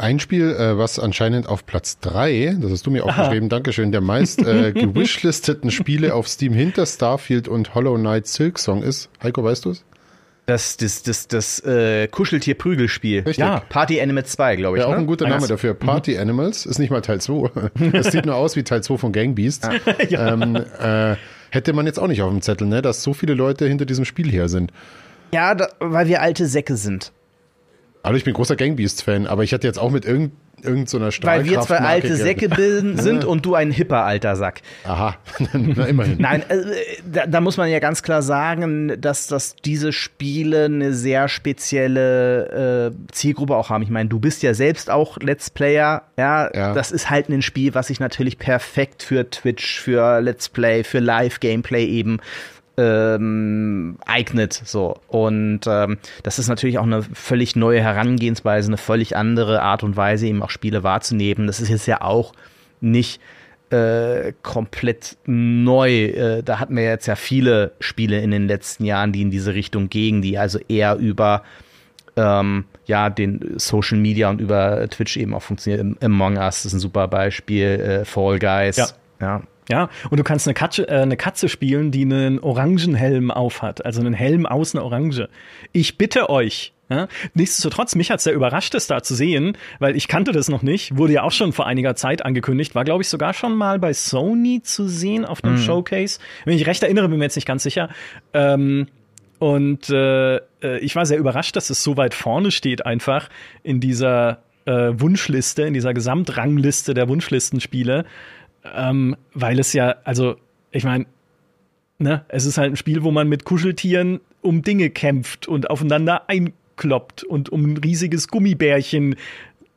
Ein Spiel, äh, was anscheinend auf Platz 3, das hast du mir aufgeschrieben, Dankeschön, der meist äh, gewishlisteten Spiele auf Steam hinter Starfield und Hollow Knight Silksong ist. Heiko, weißt du es? Das, das, das, das äh, Kuscheltier-Prügelspiel. Ja, Party Animals 2, glaube ich. Ja, auch ne? ein guter Ah, Name dafür. Party Animals ist nicht mal Teil 2. Das sieht nur aus wie Teil 2 von Gang Beasts. ähm, äh, hätte man jetzt auch nicht auf dem Zettel, ne, dass so viele Leute hinter diesem Spiel her sind. Ja, da, weil wir alte Säcke sind. Also ich bin großer Gang Beasts-Fan, aber ich hatte jetzt auch mit irgend, irgend so einer Weil wir zwei alte Säcke bilden, sind und du ein hipper alter Sack. Aha, na immerhin. Nein, äh, da, da muss man ja ganz klar sagen, dass, dass diese Spiele eine sehr spezielle äh, Zielgruppe auch haben. Ich meine, du bist ja selbst auch Let's Player. Ja, Ja. das ist halt ein Spiel, was sich natürlich perfekt für Twitch, für Let's Play, für Live-Gameplay eben ähm, eignet. So. Und ähm, das ist natürlich auch eine völlig neue Herangehensweise, eine völlig andere Art und Weise, eben auch Spiele wahrzunehmen. Das ist jetzt ja auch nicht äh, komplett neu. Äh, da hatten wir jetzt ja viele Spiele in den letzten Jahren, die in diese Richtung gingen, die also eher über ähm, ja, den Social Media und über Twitch eben auch funktionieren. Among Us ist ein super Beispiel, äh, Fall Guys. Ja. ja. Ja, und du kannst eine Katze, äh, eine Katze spielen, die einen Orangenhelm aufhat, also einen Helm aus einer Orange. Ich bitte euch. Ja? Nichtsdestotrotz, mich hat's sehr überrascht, das da zu sehen, weil ich kannte das noch nicht, wurde ja auch schon vor einiger Zeit angekündigt, war glaube ich sogar schon mal bei Sony zu sehen auf einem Showcase. Wenn ich recht erinnere, bin mir jetzt nicht ganz sicher. Ähm, und äh, äh, ich war sehr überrascht, dass es so weit vorne steht, einfach in dieser äh, Wunschliste, in dieser Gesamtrangliste der Wunschlistenspiele. Ähm, weil es ja, also, ich meine, ne, es ist halt ein Spiel, wo man mit Kuscheltieren um Dinge kämpft und aufeinander einkloppt und um ein riesiges Gummibärchen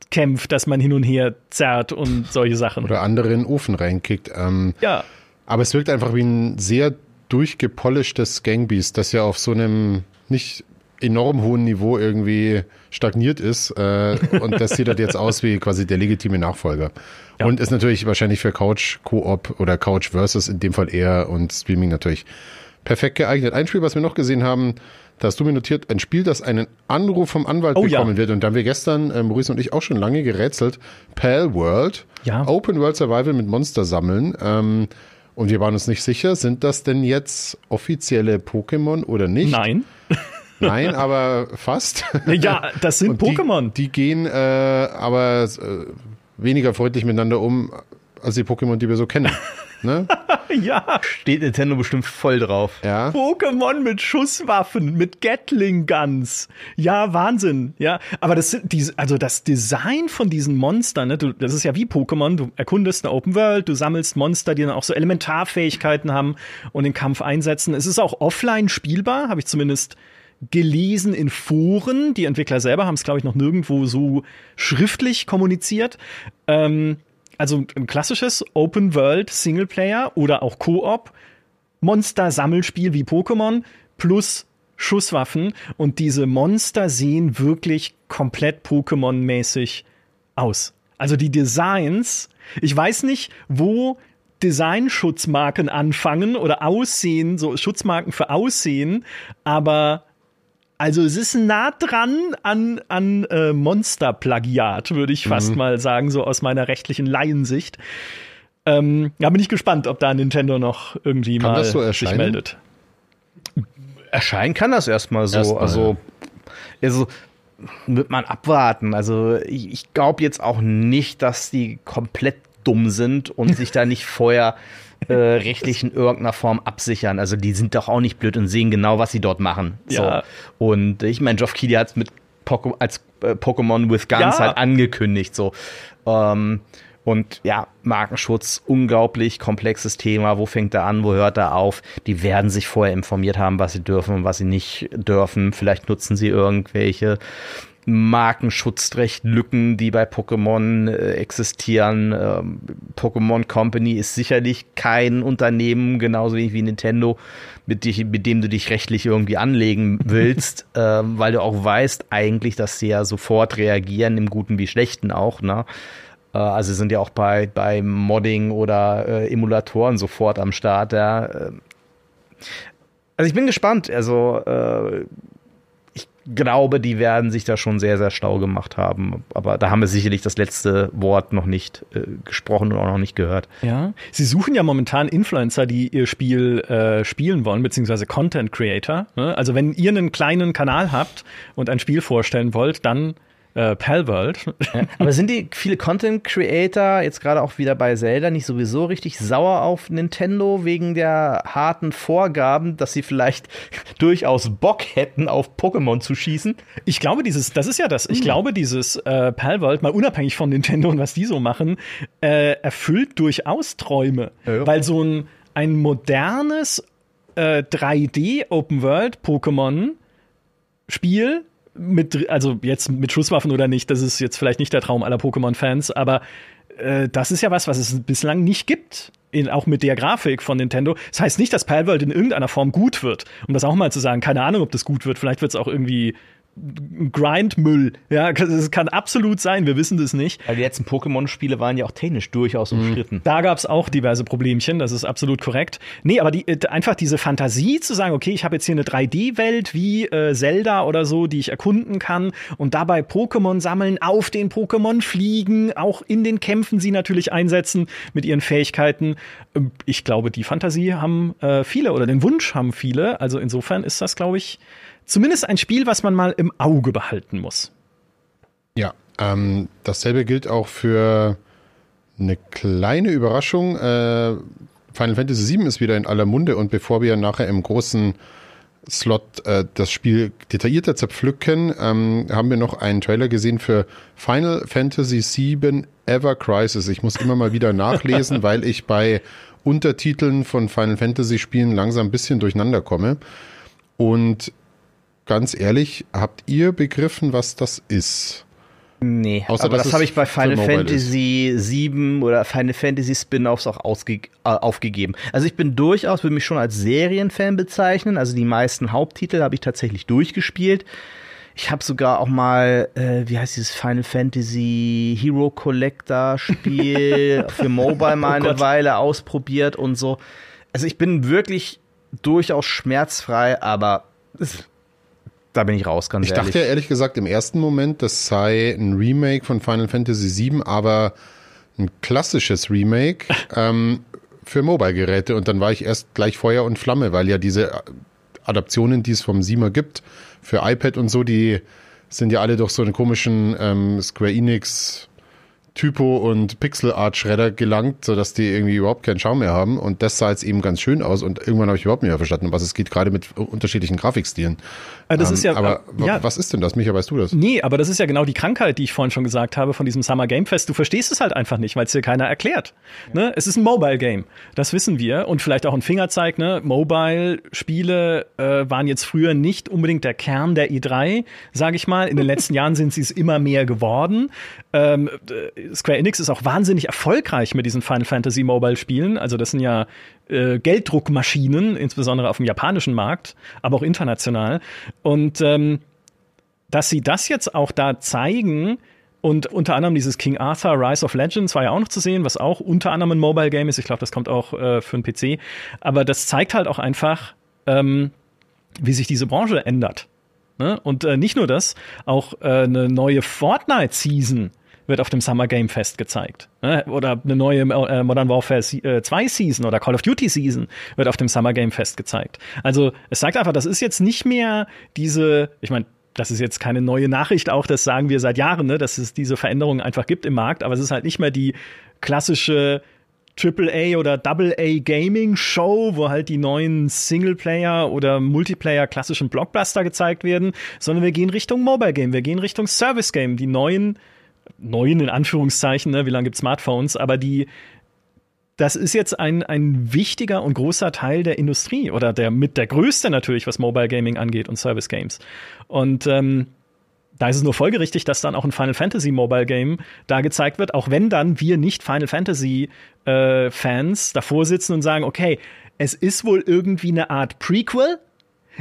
kämpft, das man hin und her zerrt und solche Sachen. Oder andere in den Ofen reinkickt. Ähm, ja, aber es wirkt einfach wie ein sehr durchgepolischtes Gangbeast, das ja auf so einem nicht enorm hohen Niveau irgendwie stagniert ist. Äh, und das sieht halt jetzt aus wie quasi der legitime Nachfolger. Ja. Und ist natürlich wahrscheinlich für Couch, Koop oder Couch Versus in dem Fall eher und Streaming natürlich perfekt geeignet. Ein Spiel, was wir noch gesehen haben, da hast du mir notiert, ein Spiel, das einen Anruf vom Anwalt Oh ja. bekommen wird. Und da haben wir gestern, äh, Maurice und ich, auch schon lange gerätselt. Pal World. Ja. Open World Survival mit Monster sammeln. Ähm, und wir waren uns nicht sicher, sind das denn jetzt offizielle Pokémon oder nicht? nein. Nein, aber fast. Ja, das sind die- Pokémon. Die gehen äh, aber äh, weniger freundlich miteinander um als die Pokémon, die wir so kennen. ne? Ja, Steht Nintendo bestimmt voll drauf. Ja. Pokémon mit Schusswaffen, mit Gatling Guns. Ja, Wahnsinn. Ja, aber das sind diese, also das Design von diesen Monstern, ne, du, das ist ja wie Pokémon. Du erkundest eine Open World, du sammelst Monster, die dann auch so Elementarfähigkeiten haben und den Kampf einsetzen. Es ist auch offline spielbar, habe ich zumindest gelesen in Foren. Die Entwickler selber haben es, glaube ich, noch nirgendwo so schriftlich kommuniziert. Ähm, also ein klassisches Open World Singleplayer oder auch Koop Monster-Sammelspiel wie Pokémon plus Schusswaffen und diese Monster sehen wirklich komplett Pokémon-mäßig aus. Also die Designs, ich weiß nicht, wo Designschutzmarken anfangen oder Aussehen, so Schutzmarken für Aussehen, aber also es ist nah dran an, an äh, Monster-Plagiat, würde ich fast mal sagen, so aus meiner rechtlichen Laiensicht. Ähm, da bin ich gespannt, ob da Nintendo noch irgendwie Kann mal das so sich meldet. Erscheinen kann das erstmal so. Erstmal, also, also wird man abwarten. Also ich, ich glaube jetzt auch nicht, dass die komplett dumm sind und sich da nicht vorher äh, rechtlich in irgendeiner Form absichern. Also die sind doch auch nicht blöd und sehen genau, was sie dort machen. Ja. So. Und ich meine, Geoff Keighley hat es mit Poké als äh, Pokémon with Guns Ja. halt angekündigt. So. Ähm, und ja, Markenschutz, unglaublich komplexes Thema. Wo fängt er an, wo hört er auf? Die werden sich vorher informiert haben, was sie dürfen und was sie nicht dürfen. Vielleicht nutzen sie irgendwelche Markenschutzrechtlücken, die bei Pokémon äh, existieren. Ähm, Pokémon Company ist sicherlich kein Unternehmen, genauso wenig wie Nintendo, mit, dich, mit dem du dich rechtlich irgendwie anlegen willst, ähm, weil du auch weißt eigentlich, dass sie ja sofort reagieren, im Guten wie Schlechten auch. Ne? Äh, Also sind ja auch bei, bei Modding oder äh, Emulatoren sofort am Start. Ja. Ähm, Also ich bin gespannt. Also äh, glaube, die werden sich da schon sehr, sehr stau gemacht haben. Aber da haben wir sicherlich das letzte Wort noch nicht äh, gesprochen und auch noch nicht gehört. Ja. Sie suchen ja momentan Influencer, die ihr Spiel äh, spielen wollen, beziehungsweise Content Creator. Ne? Also wenn ihr einen kleinen Kanal habt und ein Spiel vorstellen wollt, dann äh, Palworld. Ja, aber sind die viele Content Creator jetzt gerade auch wieder bei Zelda nicht sowieso richtig sauer auf Nintendo wegen der harten Vorgaben, dass sie vielleicht durchaus Bock hätten, auf Pokémon zu schießen? Ich glaube, dieses, das ist ja das. Ich mhm. glaube, dieses äh, Palworld, mal unabhängig von Nintendo und was die so machen, äh, erfüllt durchaus Träume. Ja. Weil so ein, ein modernes äh, 3D Open World Pokémon Spiel mit, also jetzt mit Schusswaffen oder nicht, das ist jetzt vielleicht nicht der Traum aller Pokémon-Fans, aber äh, das ist ja was, was es bislang nicht gibt. In, auch mit der Grafik von Nintendo. Das heißt nicht, dass Palworld in irgendeiner Form gut wird. Um das auch mal zu sagen, keine Ahnung, ob das gut wird. Vielleicht wird es auch irgendwie Grindmüll. Ja, das kann absolut sein, wir wissen das nicht. Weil die letzten Pokémon-Spiele waren ja auch technisch durchaus umstritten. Da gab es auch diverse Problemchen, das ist absolut korrekt. Nee, aber die, äh, einfach diese Fantasie zu sagen, okay, ich habe jetzt hier eine 3D-Welt wie äh, Zelda oder so, die ich erkunden kann und dabei Pokémon sammeln, auf den Pokémon fliegen, auch in den Kämpfen sie natürlich einsetzen mit ihren Fähigkeiten. Ähm, ich glaube, die Fantasie haben äh, viele oder den Wunsch haben viele. Also insofern ist das, glaube ich, zumindest ein Spiel, was man mal im Auge behalten muss. Ja, ähm, dasselbe gilt auch für eine kleine Überraschung. Äh, Final Fantasy VII ist wieder in aller Munde und bevor wir nachher im großen Slot äh, das Spiel detaillierter zerpflücken, ähm, haben wir noch einen Trailer gesehen für Final Fantasy VII Ever Crisis. Ich muss immer mal wieder nachlesen, weil ich bei Untertiteln von Final Fantasy Spielen langsam ein bisschen durcheinander komme. Und ganz ehrlich, habt ihr begriffen, was das ist? Nee, Außer, aber das habe ich bei Final Fantasy 7 oder Final Fantasy Spin-offs auch äh, aufgegeben. Also ich bin durchaus, würde mich schon als Serienfan bezeichnen. Also die meisten Haupttitel habe ich tatsächlich durchgespielt. Ich habe sogar auch mal, äh, wie heißt dieses Final Fantasy Hero Collector Spiel für Mobile mal oh eine Weile ausprobiert und so. Also ich bin wirklich durchaus schmerzfrei, aber es da bin ich raus, ganz ich ehrlich. Ich dachte ja ehrlich gesagt im ersten Moment, das sei ein Remake von Final Fantasy VII, aber ein klassisches Remake ähm, für Mobile-Geräte. Und dann war ich erst gleich Feuer und Flamme, weil ja diese Adaptionen, die es vom Siemer gibt, für iPad und so, die sind ja alle durch so einen komischen ähm, Square Enix Typo und Pixel Art Schredder gelangt, sodass die irgendwie überhaupt keinen Schaum mehr haben. Und das sah jetzt eben ganz schön aus. Und irgendwann habe ich überhaupt nicht mehr verstanden, was es geht, gerade mit unterschiedlichen Grafikstilen. Äh, das ähm, ist ja, aber äh, ja. was ist denn das? Micha, weißt du das? Nee, aber das ist ja genau die Krankheit, die ich vorhin schon gesagt habe von diesem Summer Game Fest. Du verstehst es halt einfach nicht, weil es dir keiner erklärt. Ja. Ne? Es ist ein Mobile Game. Das wissen wir. Und vielleicht auch ein Fingerzeig. Ne? Mobile-Spiele äh, waren jetzt früher nicht unbedingt der Kern der E3, sage ich mal. In den letzten Jahren sind sie es immer mehr geworden. Ähm, äh, Square Enix ist auch wahnsinnig erfolgreich mit diesen Final Fantasy Mobile Spielen. Also das sind ja äh, Gelddruckmaschinen, insbesondere auf dem japanischen Markt, aber auch international. Und ähm, dass sie das jetzt auch da zeigen, und unter anderem dieses King Arthur Rise of Legends war ja auch noch zu sehen, was auch unter anderem ein Mobile Game ist. Ich glaube, das kommt auch äh, für einen PC. Aber das zeigt halt auch einfach, ähm, wie sich diese Branche ändert. Ne? Und äh, nicht nur das, auch äh, eine neue Fortnite-Season wird auf dem Summer Game Fest gezeigt. Ne? Oder eine neue äh, Modern Warfare 2 äh, Season oder Call of Duty Season wird auf dem Summer Game Fest gezeigt. Also es sagt einfach, das ist jetzt nicht mehr diese, ich meine, das ist jetzt keine neue Nachricht, auch das sagen wir seit Jahren, ne, dass es diese Veränderungen einfach gibt im Markt, aber es ist halt nicht mehr die klassische AAA oder AA Gaming Show, wo halt die neuen Singleplayer oder Multiplayer klassischen Blockbuster gezeigt werden, sondern wir gehen Richtung Mobile Game, wir gehen Richtung Service Game, die neuen neuen in Anführungszeichen, ne, wie lange gibt Smartphones, aber die, das ist jetzt ein, ein wichtiger und großer Teil der Industrie oder der mit der größte natürlich, was Mobile Gaming angeht und Service Games. Und ähm, da ist es nur folgerichtig, dass dann auch ein Final Fantasy Mobile Game da gezeigt wird, auch wenn dann wir nicht Final Fantasy äh, Fans davor sitzen und sagen, okay, es ist wohl irgendwie eine Art Prequel,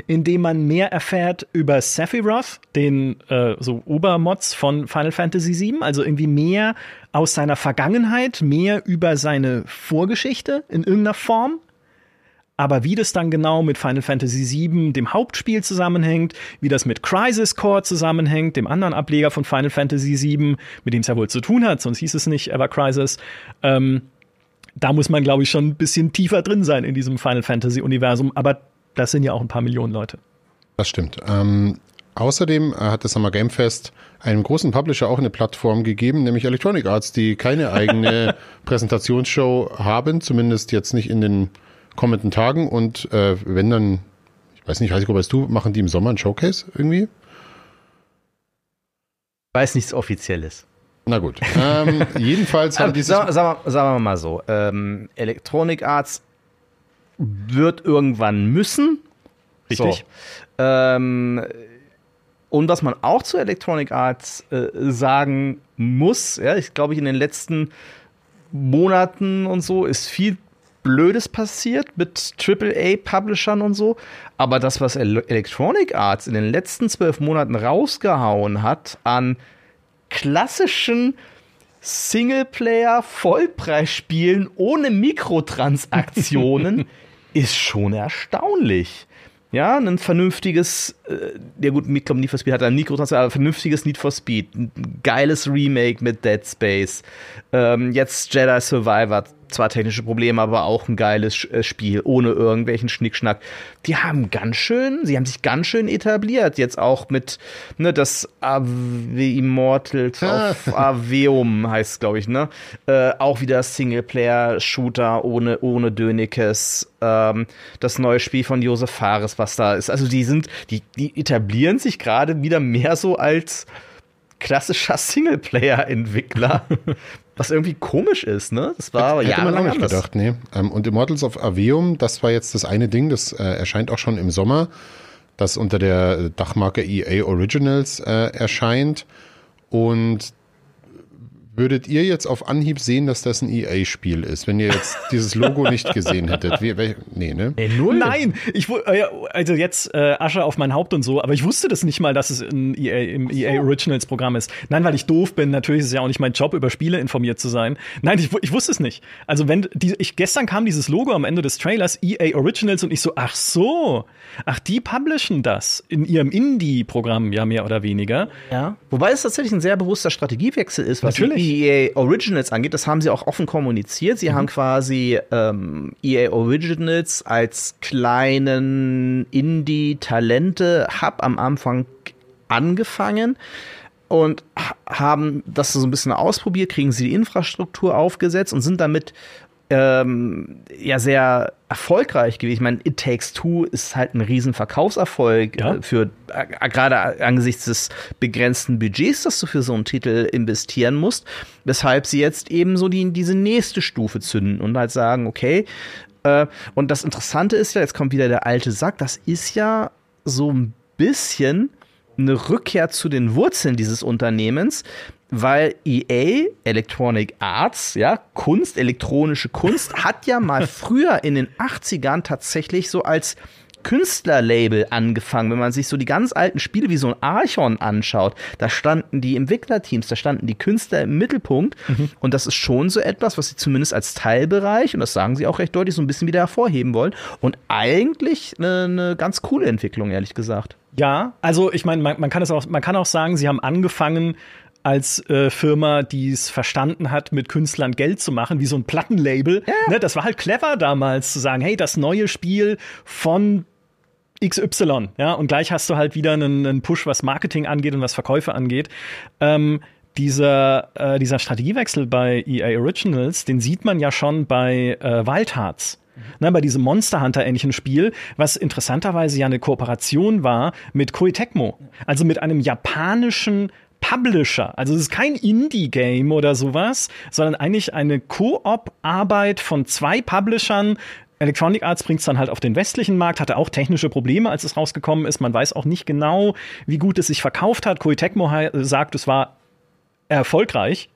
in dem man mehr erfährt über Sephiroth, den äh, so Obermods von Final Fantasy VII, also irgendwie mehr aus seiner Vergangenheit, mehr über seine Vorgeschichte in irgendeiner Form. Aber wie das dann genau mit Final Fantasy VII, dem Hauptspiel, zusammenhängt, wie das mit Crisis Core zusammenhängt, dem anderen Ableger von Final Fantasy VII, mit dem es ja wohl zu tun hat, sonst hieß es nicht Ever Crisis, ähm, da muss man, glaube ich, schon ein bisschen tiefer drin sein in diesem Final Fantasy-Universum. Aber das sind ja auch ein paar Millionen Leute. Das stimmt. Ähm, außerdem hat das Summer Game Fest einem großen Publisher auch eine Plattform gegeben, nämlich Electronic Arts, die keine eigene Präsentationsshow haben, zumindest jetzt nicht in den kommenden Tagen. Und äh, wenn dann, ich weiß nicht, weiß ich, ob weißt du, machen die im Sommer ein Showcase irgendwie? Weiß nichts Offizielles. Na gut. Ähm, jedenfalls haben diese. Sagen, sagen, sagen, wir mal so: ähm, Electronic Arts wird irgendwann müssen. Richtig. So. Ähm, und was man auch zu Electronic Arts äh, sagen muss, ja, ich glaube, in den letzten Monaten und so ist viel Blödes passiert mit AAA-Publishern und so. Aber das, was Electronic Arts in den letzten zwölf Monaten rausgehauen hat an klassischen Singleplayer-Vollpreisspielen ohne Mikrotransaktionen ist schon erstaunlich. Ja, ein vernünftiges, äh, ja gut, ich glaube, Need for Speed hat ein Mikrotransaktion, aber vernünftiges Need for Speed, ein geiles Remake mit Dead Space, ähm, jetzt Jedi Survivor zwar technische Probleme, aber auch ein geiles äh, Spiel, ohne irgendwelchen Schnickschnack. Die haben ganz schön, sie haben sich ganz schön etabliert, jetzt auch mit, ne, das Ave Immortals auf Aveum heißt glaube ich, ne? Äh, auch wieder Singleplayer-Shooter ohne, ohne Dönekes. Ähm, das neue Spiel von Josef Fares, was da ist. Also die sind, die, die etablieren sich gerade wieder mehr so als klassischer Singleplayer-Entwickler, was irgendwie komisch ist, ne? Das war aber ja lange nicht gedacht, nee. Ähm, und Immortals of Aveum, das war jetzt das eine Ding, das äh, erscheint auch schon im Sommer, das unter der Dachmarke EA Originals äh, erscheint. Und Würdet ihr jetzt auf Anhieb sehen, dass das ein EA-Spiel ist, wenn ihr jetzt dieses Logo nicht gesehen hättet? Wie, wel, nee, ne? Ey, null. Nein, ich äh, also jetzt äh, Asche auf mein Haupt und so, aber ich wusste das nicht mal, dass es ein EA, im EA Originals Programm ist. Nein, weil ich doof bin. Natürlich ist es ja auch nicht mein Job, über Spiele informiert zu sein. Nein, ich, ich wusste es nicht. Also wenn die, ich gestern kam dieses Logo am Ende des Trailers EA Originals und ich so, ach so, ach die publishen das in ihrem Indie-Programm ja mehr oder weniger. Ja. Wobei es tatsächlich ein sehr bewusster Strategiewechsel ist, was Natürlich EA Originals angeht, das haben sie auch offen kommuniziert. Sie mhm. haben quasi ähm, EA Originals als kleinen Indie-Talente-Hub am Anfang angefangen und haben das so ein bisschen ausprobiert, kriegen sie die Infrastruktur aufgesetzt und sind damit ähm, ja sehr erfolgreich gewesen. Ich meine, It Takes Two ist halt ein riesen Verkaufserfolg ja. äh, für äh, gerade angesichts des begrenzten Budgets, das du für so einen Titel investieren musst, weshalb sie jetzt eben so die, diese nächste Stufe zünden und halt sagen, okay, äh, und das Interessante ist ja, jetzt kommt wieder der alte Sack, das ist ja so ein bisschen eine Rückkehr zu den Wurzeln dieses Unternehmens, weil EA, Electronic Arts, ja, Kunst, elektronische Kunst, hat ja mal früher in den 80ern tatsächlich so als Künstlerlabel angefangen. Wenn man sich so die ganz alten Spiele wie so ein Archon anschaut, da standen die Entwicklerteams, da standen die Künstler im Mittelpunkt. Mhm. Und das ist schon so etwas, was sie zumindest als Teilbereich, und das sagen sie auch recht deutlich, so ein bisschen wieder hervorheben wollen. Und eigentlich eine, eine ganz coole Entwicklung, ehrlich gesagt. Ja, also ich meine, man, man, kann es auch, man kann auch sagen, sie haben angefangen als äh, Firma, die es verstanden hat, mit Künstlern Geld zu machen, wie so ein Plattenlabel. Ja. Ne, das war halt clever damals zu sagen, hey, das neue Spiel von XY, ja, und gleich hast du halt wieder einen, einen Push, was Marketing angeht und was Verkäufe angeht. Ähm, dieser, äh, dieser Strategiewechsel bei EA Originals, den sieht man ja schon bei äh, Wild Hearts. Ne, bei diesem Monster Hunter ähnlichen Spiel, was interessanterweise ja eine Kooperation war mit Koei Tecmo, also mit einem japanischen Publisher. Also es ist kein Indie-Game oder sowas, sondern eigentlich eine Koop-Arbeit von zwei Publishern, Electronic Arts bringt es dann halt auf den westlichen Markt, hatte auch technische Probleme, als es rausgekommen ist. Man weiß auch nicht genau, wie gut es sich verkauft hat. Koei Tecmo sagt, es war erfolgreich.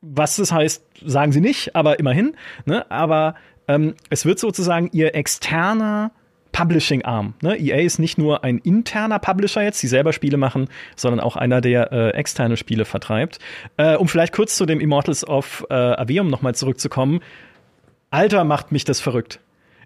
Was das heißt, sagen sie nicht, aber immerhin. Ne? Aber ähm, es wird sozusagen ihr externer Publishing Arm. Ne? EA ist nicht nur ein interner Publisher jetzt, die selber Spiele machen, sondern auch einer, der äh, externe Spiele vertreibt. Äh, um vielleicht kurz zu dem Immortals of äh, Aveum nochmal zurückzukommen. Alter, macht mich das verrückt.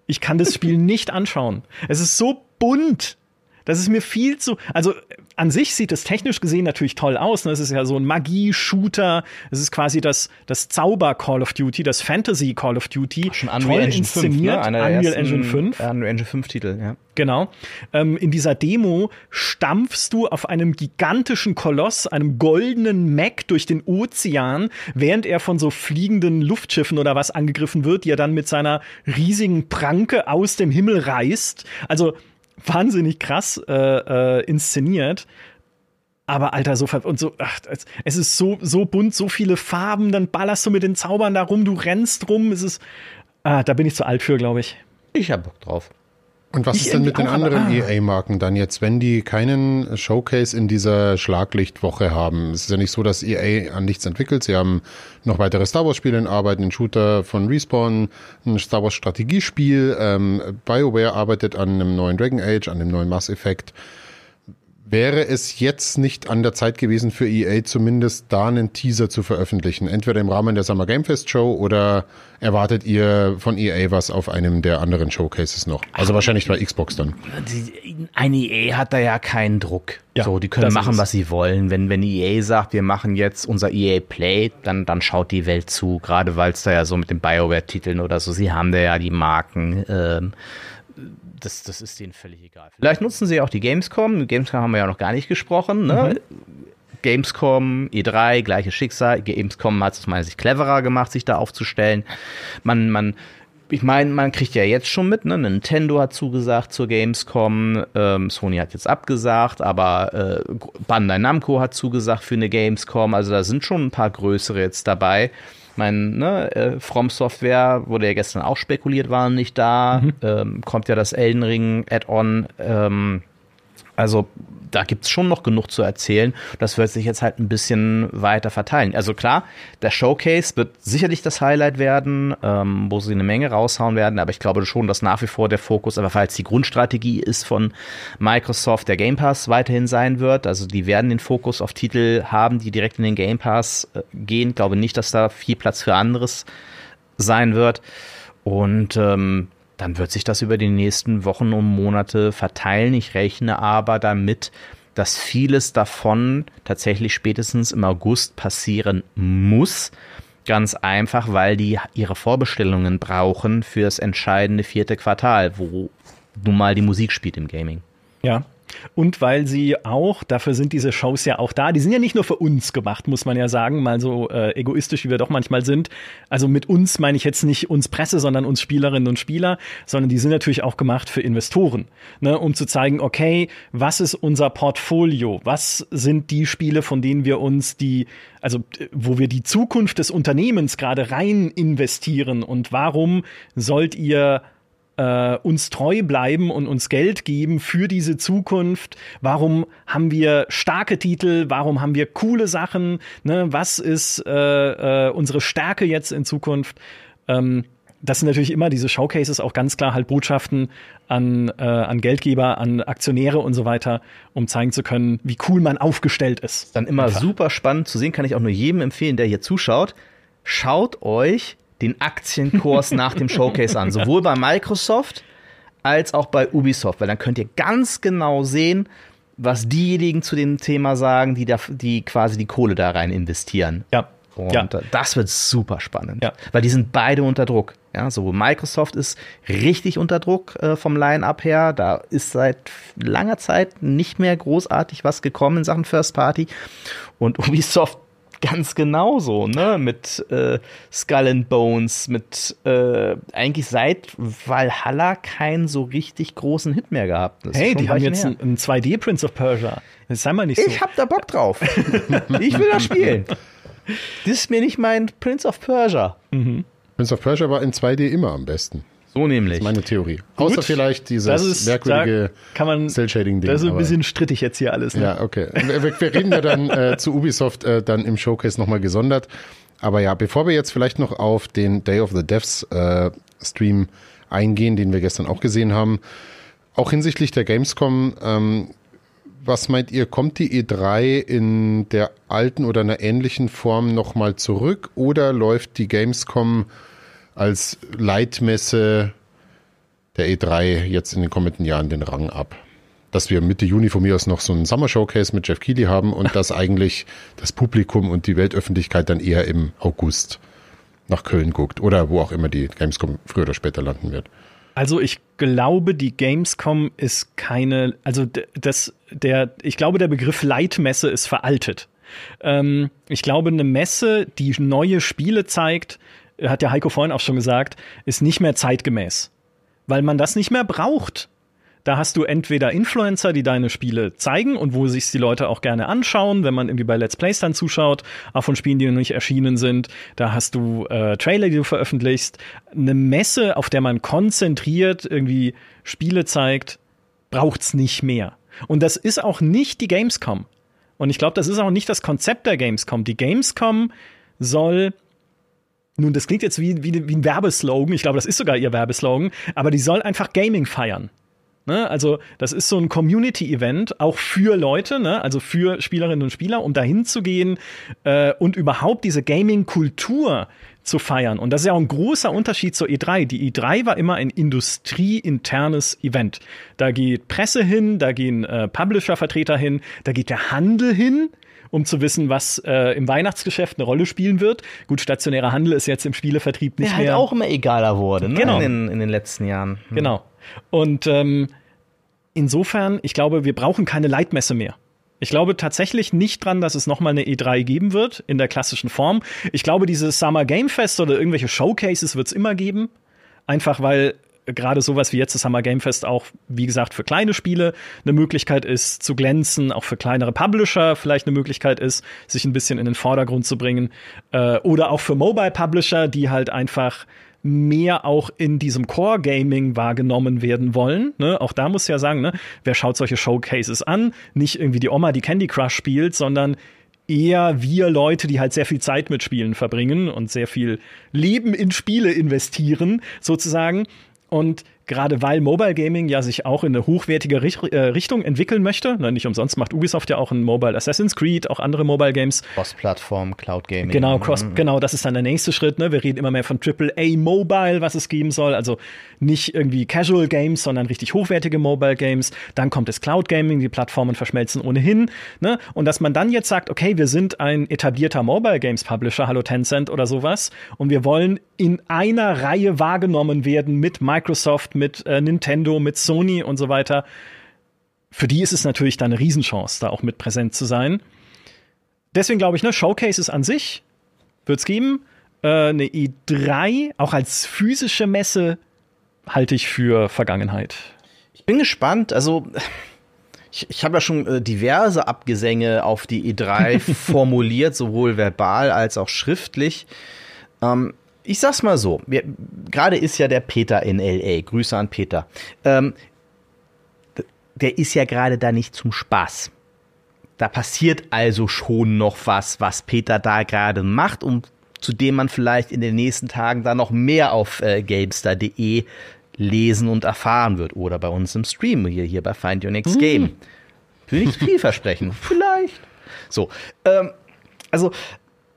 Ich kann das Spiel nicht anschauen. Es ist so bunt. Das ist mir viel zu. Also an sich sieht es technisch gesehen natürlich toll aus. Ne? Es ist ja so ein Magie-Shooter. Es ist quasi das, das Zauber-Call of Duty, das Fantasy-Call of Duty. Schon Unreal Engine 5, ne? Unreal Engine 5. Unreal Engine 5 Titel, ja. Genau. Ähm, in dieser Demo stampfst du auf einem gigantischen Koloss, einem goldenen Mac durch den Ozean, während er von so fliegenden Luftschiffen oder was angegriffen wird, die er dann mit seiner riesigen Pranke aus dem Himmel reißt. Also wahnsinnig krass äh, äh, inszeniert. Aber Alter, so und so, ach, es ist so so bunt, so viele Farben, dann ballerst du mit den Zaubern da rum, du rennst rum, es ist, ah, da bin ich zu alt für, glaube ich. Ich hab Bock drauf. Und was ist denn mit den anderen aber- ah. EA-Marken dann jetzt, wenn die keinen Showcase in dieser Schlaglichtwoche haben? Es ist ja nicht so, dass EA an nichts entwickelt. Sie haben noch weitere Star Wars-Spiele in Arbeit, einen Shooter von Respawn, ein Star Wars-Strategiespiel. Ähm, BioWare arbeitet an einem neuen Dragon Age, an dem neuen Mass Effect. Wäre es jetzt nicht an der Zeit gewesen für EA zumindest da einen Teaser zu veröffentlichen? Entweder im Rahmen der Summer Game Fest Show oder erwartet ihr von EA was auf einem der anderen Showcases noch? Also wahrscheinlich bei Xbox dann. Eine EA hat da ja keinen Druck. Ja, so, die können machen, was sie wollen. Wenn, wenn EA sagt, wir machen jetzt unser EA Play, dann, dann schaut die Welt zu. Gerade weil es da ja so mit den BioWare-Titeln oder so, sie haben da ja die Marken. Ähm, das, das ist denen völlig egal. Vielleicht nutzen sie auch die Gamescom. Gamescom haben wir ja noch gar nicht gesprochen. Ne? Gamescom, E3, gleiches Schicksal. Gamescom hat es aus meiner Sicht cleverer gemacht, sich da aufzustellen. Man, man, ich meine, man kriegt ja jetzt schon mit, ne? Nintendo hat zugesagt zur Gamescom, ähm, Sony hat jetzt abgesagt, aber äh, Bandai Namco hat zugesagt für eine Gamescom. Also da sind schon ein paar größere jetzt dabei. Mein, ne, äh, From Software wurde ja gestern auch spekuliert, waren nicht da. Ähm, kommt ja das Elden Ring Add-on. Ähm, also da gibt's schon noch genug zu erzählen. Das wird sich jetzt halt ein bisschen weiter verteilen. Also klar, der Showcase wird sicherlich das Highlight werden, ähm, wo sie eine Menge raushauen werden, aber ich glaube schon, dass nach wie vor der Fokus, aber falls die Grundstrategie ist von Microsoft, der Game Pass weiterhin sein wird. Also die werden den Fokus auf Titel haben, die direkt in den Game Pass äh, gehen. Ich glaube nicht, dass da viel Platz für anderes sein wird. Und ähm, dann wird sich das über die nächsten Wochen und Monate verteilen. Ich rechne aber damit, dass vieles davon tatsächlich spätestens im August passieren muss. Ganz einfach, weil die ihre Vorbestellungen brauchen für das entscheidende vierte Quartal, wo nun mal die Musik spielt im Gaming. Ja. Und weil sie auch, dafür sind diese Shows ja auch da, die sind ja nicht nur für uns gemacht, muss man ja sagen, mal so äh, egoistisch, wie wir doch manchmal sind. Also mit uns meine ich jetzt nicht uns Presse, sondern uns Spielerinnen und Spieler, sondern die sind natürlich auch gemacht für Investoren, ne, um zu zeigen, okay, was ist unser Portfolio? Was sind die Spiele, von denen wir uns die, also wo wir die Zukunft des Unternehmens gerade rein investieren und warum sollt ihr äh, uns treu bleiben und uns Geld geben für diese Zukunft? Warum haben wir starke Titel? Warum haben wir coole Sachen? Ne? Was ist äh, äh, unsere Stärke jetzt in Zukunft? Ähm, das sind natürlich immer diese Showcases auch ganz klar halt Botschaften an, äh, an Geldgeber, an Aktionäre und so weiter, um zeigen zu können, wie cool man aufgestellt ist. Dann immer Einfach. super spannend zu sehen, kann ich auch nur jedem empfehlen, der hier zuschaut. Schaut euch den Aktienkurs nach dem Showcase an, sowohl bei Microsoft als auch bei Ubisoft, weil dann könnt ihr ganz genau sehen, was diejenigen zu dem Thema sagen, die da, die quasi die Kohle da rein investieren. Ja. Und ja. das wird super spannend, Ja. weil die sind beide unter Druck. Ja, sowohl Microsoft ist richtig unter Druck äh, vom Line-Up her. Da ist seit langer Zeit nicht mehr großartig was gekommen in Sachen First Party. Und Ubisoft ganz genauso, ne? Mit äh, Skull and Bones, mit äh, eigentlich seit Valhalla keinen so richtig großen Hit mehr gehabt. Das ist Hey, die haben jetzt her. ein, ein 2D Prince of Persia. Jetzt sei mal nicht so. Ich hab da Bock drauf. ich will das spielen. Das ist mir nicht mein Prince of Persia. Prince of Persia war in 2D immer am besten. So nämlich. Meine Theorie. Außer vielleicht das dieses ist, merkwürdige kann man, Cell-Shading-Ding. Das ist ein aber- bisschen strittig jetzt hier alles. Ne? Ja, okay. Wir, wir- wir reden ja dann äh, zu Ubisoft äh, dann im Showcase nochmal gesondert. Aber ja, bevor wir jetzt vielleicht noch auf den Day of the Devs äh, Stream eingehen, den wir gestern auch gesehen haben, auch hinsichtlich der Gamescom, ähm, was meint ihr, kommt die E3 in der alten oder einer ähnlichen Form nochmal zurück oder läuft die Gamescom als Leitmesse der E3 jetzt in den kommenden Jahren den Rang ab. Dass wir Mitte Juni von mir aus noch so einen Summer Showcase mit Jeff Keighley haben und dass eigentlich das Publikum und die Weltöffentlichkeit dann eher im August nach Köln guckt oder wo auch immer die Gamescom früher oder später landen wird. Also ich glaube, die Gamescom ist keine, also das, der, ich glaube, der Begriff Leitmesse ist veraltet. Ähm, ich glaube, eine Messe, die neue Spiele zeigt, hat der Heiko vorhin auch schon gesagt, ist nicht mehr zeitgemäß. Weil man das nicht mehr braucht. Da hast du entweder Influencer, die deine Spiele zeigen und wo sich die Leute auch gerne anschauen, wenn man irgendwie bei Let's Plays dann zuschaut, auch von Spielen, die noch nicht erschienen sind. Da hast du äh, Trailer, die du veröffentlichst. Eine Messe, auf der man konzentriert irgendwie Spiele zeigt, braucht's nicht mehr. Und das ist auch nicht die Gamescom. Und ich glaube, das ist auch nicht das Konzept der Gamescom. Die Gamescom soll nun, das klingt jetzt wie, wie, wie ein Werbeslogan. Ich glaube, das ist sogar ihr Werbeslogan. Aber die soll einfach Gaming feiern. Ne? Also das ist so ein Community-Event, auch für Leute, ne? also für Spielerinnen und Spieler, um dahin zu gehen äh, und überhaupt diese Gaming-Kultur zu feiern. Und das ist ja auch ein großer Unterschied zur E3. Die E3 war immer ein industrieinternes Event. Da geht Presse hin, da gehen äh, Publisher-Vertreter hin, da geht der Handel hin um zu wissen, was äh, im Weihnachtsgeschäft eine Rolle spielen wird. Gut, stationärer Handel ist jetzt im Spielevertrieb nicht Der mehr. halt auch immer egaler wurde, ne? Genau. In, den, in den letzten Jahren. Hm. Genau. Und ähm, insofern, ich glaube, wir brauchen keine Leitmesse mehr. Ich glaube tatsächlich nicht dran, dass es nochmal eine E3 geben wird in der klassischen Form. Ich glaube, diese Summer Game Fest oder irgendwelche Showcases wird es immer geben. Einfach weil gerade sowas wie jetzt das Summer Game Fest auch, wie gesagt, für kleine Spiele eine Möglichkeit ist zu glänzen, auch für kleinere Publisher vielleicht eine Möglichkeit ist, sich ein bisschen in den Vordergrund zu bringen. Äh, oder auch für Mobile Publisher, die halt einfach mehr auch in diesem Core Gaming wahrgenommen werden wollen. Ne? Auch da muss ja sagen, ne? wer schaut solche Showcases an? Nicht irgendwie die Oma, die Candy Crush spielt, sondern eher wir Leute, die halt sehr viel Zeit mit Spielen verbringen und sehr viel Leben in Spiele investieren, sozusagen. Und gerade weil Mobile Gaming ja sich auch in eine hochwertige Richt äh, Richtung entwickeln möchte, ne, nicht umsonst macht Ubisoft ja auch ein Mobile Assassin's Creed, auch andere Mobile Games. Cross-Plattform, Cloud Gaming. Genau, Cross, genau, das ist dann der nächste Schritt. Ne? Wir reden immer mehr von AAA Mobile, was es geben soll. Also nicht irgendwie Casual Games, sondern richtig hochwertige Mobile Games. Dann kommt das Cloud Gaming, die Plattformen verschmelzen ohnehin. Ne? Und dass man dann jetzt sagt, okay, wir sind ein etablierter Mobile Games Publisher, hallo Tencent oder sowas, und wir wollen in einer Reihe wahrgenommen werden mit Microsoft, mit äh, Nintendo, mit Sony und so weiter. Für die ist es natürlich dann eine Riesenchance, da auch mit präsent zu sein. Deswegen glaube ich, ne, Showcases an sich wird es geben. Äh, eine E3, auch als physische Messe, halte ich für Vergangenheit. Ich bin gespannt. Also, ich, ich habe ja schon äh, diverse Abgesänge auf die E3 formuliert, sowohl verbal als auch schriftlich. Ähm, ich sag's mal so, gerade ist ja der Peter in LA. Grüße an Peter. Ähm, der ist ja gerade da nicht zum Spaß. Da passiert also schon noch was, was Peter da gerade macht und zu dem man vielleicht in den nächsten Tagen da noch mehr auf äh, gamestar.de lesen und erfahren wird. Oder bei uns im Stream, hier, hier bei Find Your Next Game. Mm. Will nicht zu viel versprechen. vielleicht. So, ähm, also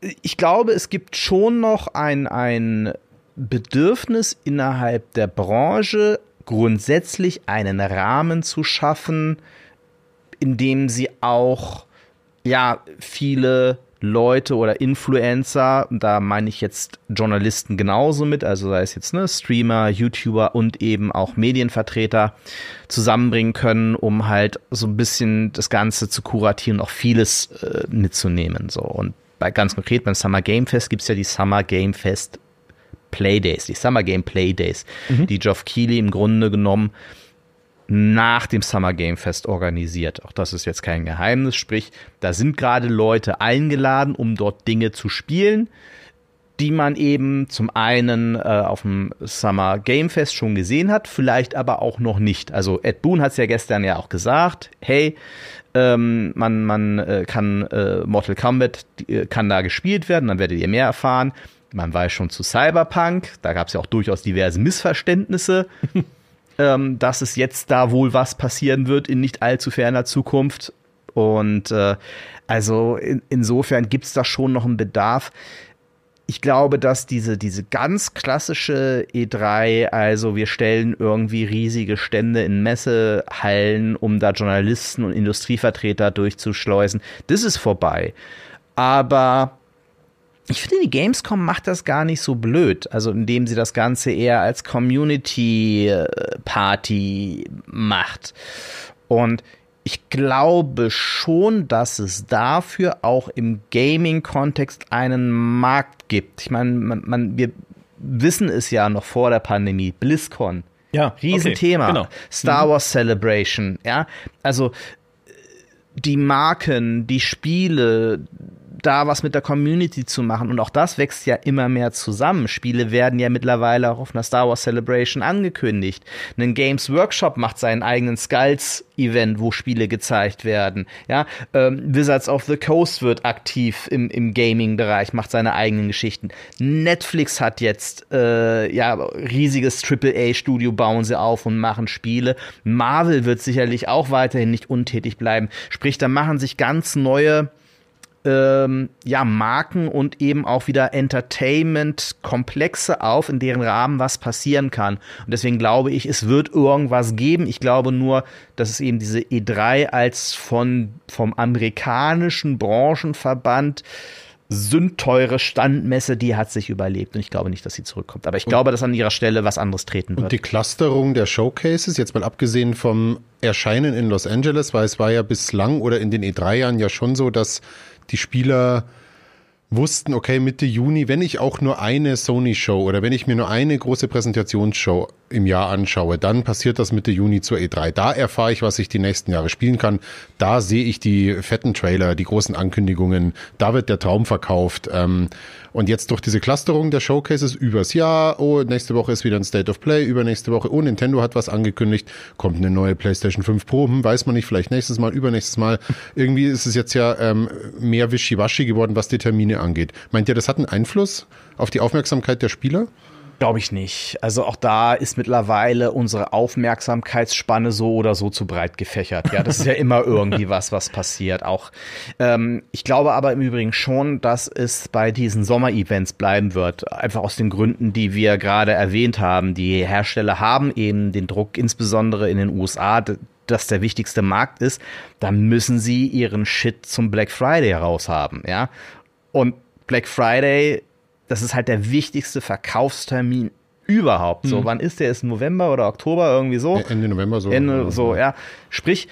ich glaube, es gibt schon noch ein, ein Bedürfnis innerhalb der Branche, grundsätzlich einen Rahmen zu schaffen, in dem sie auch ja viele Leute oder Influencer, da meine ich jetzt Journalisten genauso mit, also sei es jetzt ne, Streamer, YouTuber und eben auch Medienvertreter zusammenbringen können, um halt so ein bisschen das Ganze zu kuratieren, auch vieles äh, mitzunehmen. So und bei ganz konkret beim Summer Game Fest gibt es ja die Summer Game Fest Playdays, die Summer Game Playdays, mhm. die Geoff Keighley im Grunde genommen nach dem Summer Game Fest organisiert. Auch das ist jetzt kein Geheimnis, sprich, da sind gerade Leute eingeladen, um dort Dinge zu spielen, die man eben zum einen äh, auf dem Summer Game Fest schon gesehen hat, vielleicht aber auch noch nicht. Also Ed Boon hat es ja gestern ja auch gesagt, hey, ähm, man man äh, kann äh, Mortal Kombat äh, kann da gespielt werden, dann werdet ihr mehr erfahren. Man weiß schon zu Cyberpunk, da gab es ja auch durchaus diverse Missverständnisse. ähm, dass es jetzt da wohl was passieren wird in nicht allzu ferner Zukunft. Und äh, also in, insofern gibt es da schon noch einen Bedarf. Ich glaube, dass diese, diese ganz klassische E3, also wir stellen irgendwie riesige Stände in Messehallen, um da Journalisten und Industrievertreter durchzuschleusen, das ist vorbei. Aber ich finde, die Gamescom macht das gar nicht so blöd. Also, indem sie das Ganze eher als Community-Party macht. Und ich glaube schon, dass es dafür auch im Gaming-Kontext einen Markt gibt. Ich meine, man, man, wir wissen es ja noch vor der Pandemie. BlizzCon. Ja, Riesenthema. Okay, genau. Star mhm. Wars Celebration. Ja, also die Marken, die Spiele, da was mit der Community zu machen. Und auch das wächst ja immer mehr zusammen. Spiele werden ja mittlerweile auch auf einer Star Wars Celebration angekündigt. Ein Games Workshop macht seinen eigenen Skulls Event, wo Spiele gezeigt werden. Ja, ähm, Wizards of the Coast wird aktiv im, im Gaming-Bereich, macht seine eigenen Geschichten. Netflix hat jetzt äh, ja riesiges AAA-Studio, bauen sie auf und machen Spiele. Marvel wird sicherlich auch weiterhin nicht untätig bleiben. Sprich, da machen sich ganz neue ähm, ja, Marken und eben auch wieder Entertainment-Komplexe auf, in deren Rahmen was passieren kann. Und deswegen glaube ich, es wird irgendwas geben. Ich glaube nur, dass es eben diese E3 als von, vom amerikanischen Branchenverband sündteure Standmesse, die hat sich überlebt und ich glaube nicht, dass sie zurückkommt. Aber ich und glaube, dass an ihrer Stelle was anderes treten wird. Und die Clusterung der Showcases, jetzt mal abgesehen vom Erscheinen in Los Angeles, weil es war ja bislang oder in den E3-Jahren ja schon so, dass die Spieler wussten, okay, Mitte Juni, wenn ich auch nur eine Sony-Show oder wenn ich mir nur eine große Präsentationsshow im Jahr anschaue, dann passiert das Mitte Juni zur E3. Da erfahre ich, was ich die nächsten Jahre spielen kann. Da sehe ich die fetten Trailer, die großen Ankündigungen. Da wird der Traum verkauft. Ähm, und jetzt durch diese Clusterung der Showcases übers Jahr, oh, nächste Woche ist wieder ein State of Play, übernächste Woche, oh, Nintendo hat was angekündigt, kommt eine neue PlayStation 5 Pro, hm, weiß man nicht, vielleicht nächstes Mal, übernächstes Mal. Irgendwie ist es jetzt ja ähm, mehr wischiwaschi geworden, was die Termine angeht. Meint ihr, das hat einen Einfluss auf die Aufmerksamkeit der Spieler? Glaube ich nicht. Also auch da ist mittlerweile unsere Aufmerksamkeitsspanne so oder so zu breit gefächert. Ja, das ist ja immer irgendwie was, was passiert. Auch ähm, ich glaube aber im Übrigen schon, dass es bei diesen Sommer-Events bleiben wird. Einfach aus den Gründen, die wir gerade erwähnt haben. Die Hersteller haben eben den Druck, insbesondere in den USA, das der wichtigste Markt ist, dann müssen sie ihren Shit zum Black Friday raushaben, ja. Und Black Friday das ist halt der wichtigste Verkaufstermin überhaupt. So, mhm. wann ist der? Ist November oder Oktober irgendwie so? Ende November so. Ende so, ja. Sprich,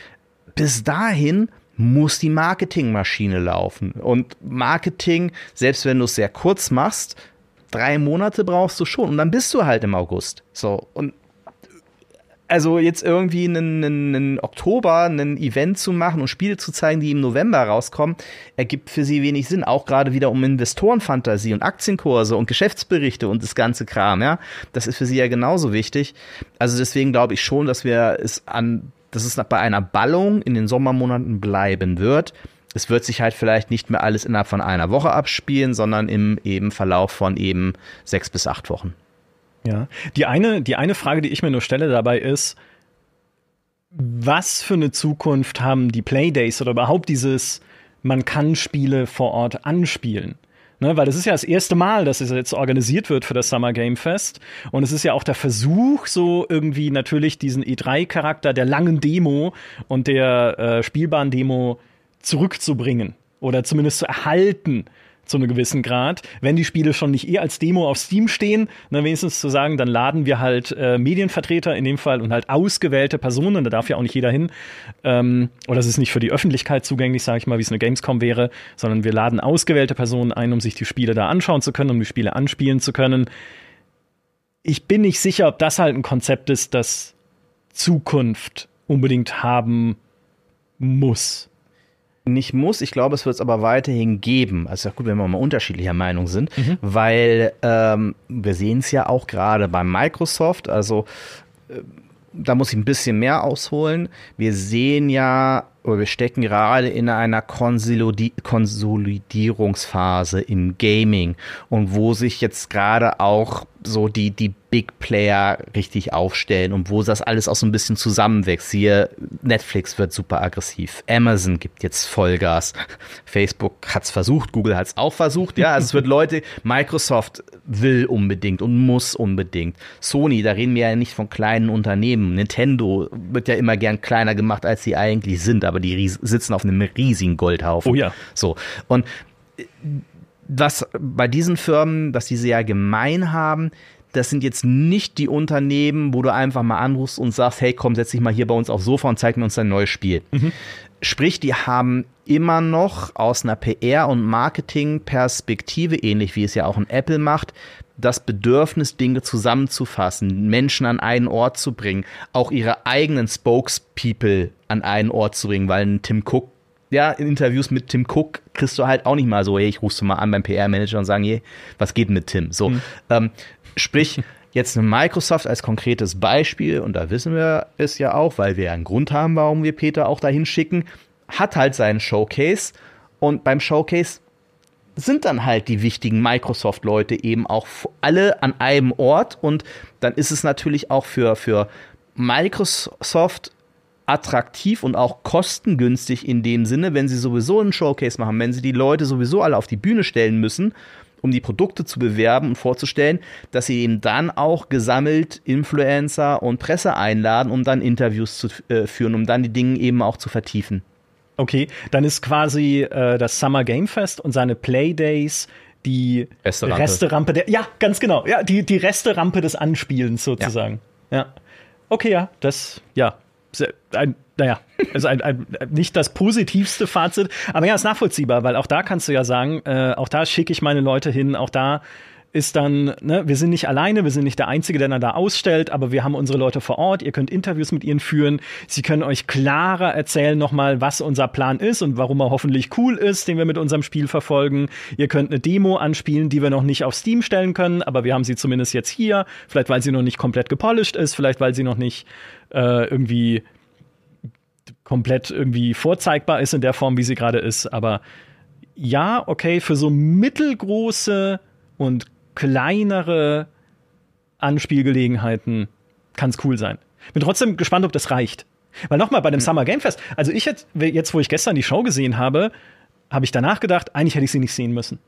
bis dahin muss die Marketingmaschine laufen. Und Marketing, selbst wenn du es sehr kurz machst, drei Monate brauchst du schon. Und dann bist du halt im August. So. Und also jetzt irgendwie einen, einen, einen Oktober ein Event zu machen und Spiele zu zeigen, die im November rauskommen, ergibt für sie wenig Sinn. Auch gerade wieder um Investorenfantasie und Aktienkurse und Geschäftsberichte und das ganze Kram, ja. Das ist für sie ja genauso wichtig. Also deswegen glaube ich schon, dass wir es an, dass es bei einer Ballung in den Sommermonaten bleiben wird. Es wird sich halt vielleicht nicht mehr alles innerhalb von einer Woche abspielen, sondern im eben Verlauf von eben sechs bis acht Wochen. Ja, die eine, die eine Frage, die ich mir nur stelle dabei ist, was für eine Zukunft haben die Playdays oder überhaupt dieses, man kann Spiele vor Ort anspielen? Ne, weil das ist ja das erste Mal, dass es jetzt organisiert wird für das Summer Game Fest. Und es ist ja auch der Versuch, so irgendwie natürlich diesen E3-Charakter der langen Demo und der äh, spielbaren Demo zurückzubringen oder zumindest zu erhalten zu einem gewissen Grad. Wenn die Spiele schon nicht eh als Demo auf Steam stehen, dann wenigstens zu sagen, dann laden wir halt äh, Medienvertreter in dem Fall und halt ausgewählte Personen, da darf ja auch nicht jeder hin. Ähm, oder es ist nicht für die Öffentlichkeit zugänglich, sage ich mal, wie es eine Gamescom wäre, sondern wir laden ausgewählte Personen ein, um sich die Spiele da anschauen zu können, um die Spiele anspielen zu können. Ich bin nicht sicher, ob das halt ein Konzept ist, das Zukunft unbedingt haben muss nicht muss. Ich glaube, es wird es aber weiterhin geben. Also gut, wenn wir mal unterschiedlicher Meinung sind, mhm. weil ähm, wir sehen es ja auch gerade bei Microsoft. Also äh, da muss ich ein bisschen mehr ausholen. Wir sehen ja wir stecken gerade in einer Konsolidi Konsolidierungsphase im Gaming und wo sich jetzt gerade auch so die, die Big Player richtig aufstellen und wo das alles auch so ein bisschen zusammenwächst. Hier, Netflix wird super aggressiv, Amazon gibt jetzt Vollgas, Facebook hat es versucht, Google hat es auch versucht, ja, also es wird Leute, Microsoft will unbedingt und muss unbedingt. Sony, da reden wir ja nicht von kleinen Unternehmen. Nintendo wird ja immer gern kleiner gemacht, als sie eigentlich sind, aber die sitzen auf einem riesigen Goldhaufen. Oh ja. So. Und was bei diesen Firmen, was diese ja gemein haben, das sind jetzt nicht die Unternehmen, wo du einfach mal anrufst und sagst, hey, komm, setz dich mal hier bei uns aufs Sofa und zeig mir uns dein neues Spiel. Mhm. Sprich, die haben immer noch aus einer PR- und Marketing-Perspektive, ähnlich wie es ja auch ein Apple macht, das Bedürfnis, Dinge zusammenzufassen, Menschen an einen Ort zu bringen, auch ihre eigenen Spokespeople an einen Ort zu bringen, weil ein Tim Cook ja, in Interviews mit Tim Cook kriegst du halt auch nicht mal so, hey, ich rufst du mal an beim PR-Manager und sagen, hey, was geht mit Tim? So, mhm. ähm, sprich, jetzt eine Microsoft als konkretes Beispiel, und da wissen wir es ja auch, weil wir ja einen Grund haben, warum wir Peter auch dahin schicken, hat halt seinen Showcase und beim Showcase sind dann halt die wichtigen Microsoft-Leute eben auch alle an einem Ort und dann ist es natürlich auch für, für Microsoft attraktiv und auch kostengünstig in dem Sinne, wenn sie sowieso einen Showcase machen, wenn sie die Leute sowieso alle auf die Bühne stellen müssen, um die Produkte zu bewerben und vorzustellen, dass sie eben dann auch gesammelt Influencer und Presse einladen, um dann Interviews zu äh, führen, um dann die Dinge eben auch zu vertiefen. Okay, dann ist quasi äh, das Summer Game Fest und seine Playdays die Resterampe. Resterampe der, ja, ganz genau, ja, die, die Resterampe des Anspielens sozusagen. Ja. ja. Okay, ja, das, ja, ein, naja, also ein, ein, nicht das positivste Fazit, aber ja, ist nachvollziehbar, weil auch da kannst du ja sagen, äh, auch da schicke ich meine Leute hin, auch da ist dann, ne, wir sind nicht alleine, wir sind nicht der Einzige, der dann da ausstellt, aber wir haben unsere Leute vor Ort, ihr könnt Interviews mit ihnen führen, sie können euch klarer erzählen nochmal, was unser Plan ist und warum er hoffentlich cool ist, den wir mit unserem Spiel verfolgen. Ihr könnt eine Demo anspielen, die wir noch nicht auf Steam stellen können, aber wir haben sie zumindest jetzt hier, vielleicht weil sie noch nicht komplett gepolished ist, vielleicht weil sie noch nicht äh, irgendwie komplett irgendwie vorzeigbar ist in der Form, wie sie gerade ist. Aber ja, okay, für so mittelgroße und kleinere Anspielgelegenheiten kann es cool sein. Bin trotzdem gespannt, ob das reicht. Weil nochmal bei dem mhm. Summer Game Fest, also ich jetzt, jetzt, wo ich gestern die Show gesehen habe, habe ich danach gedacht, eigentlich hätte ich sie nicht sehen müssen.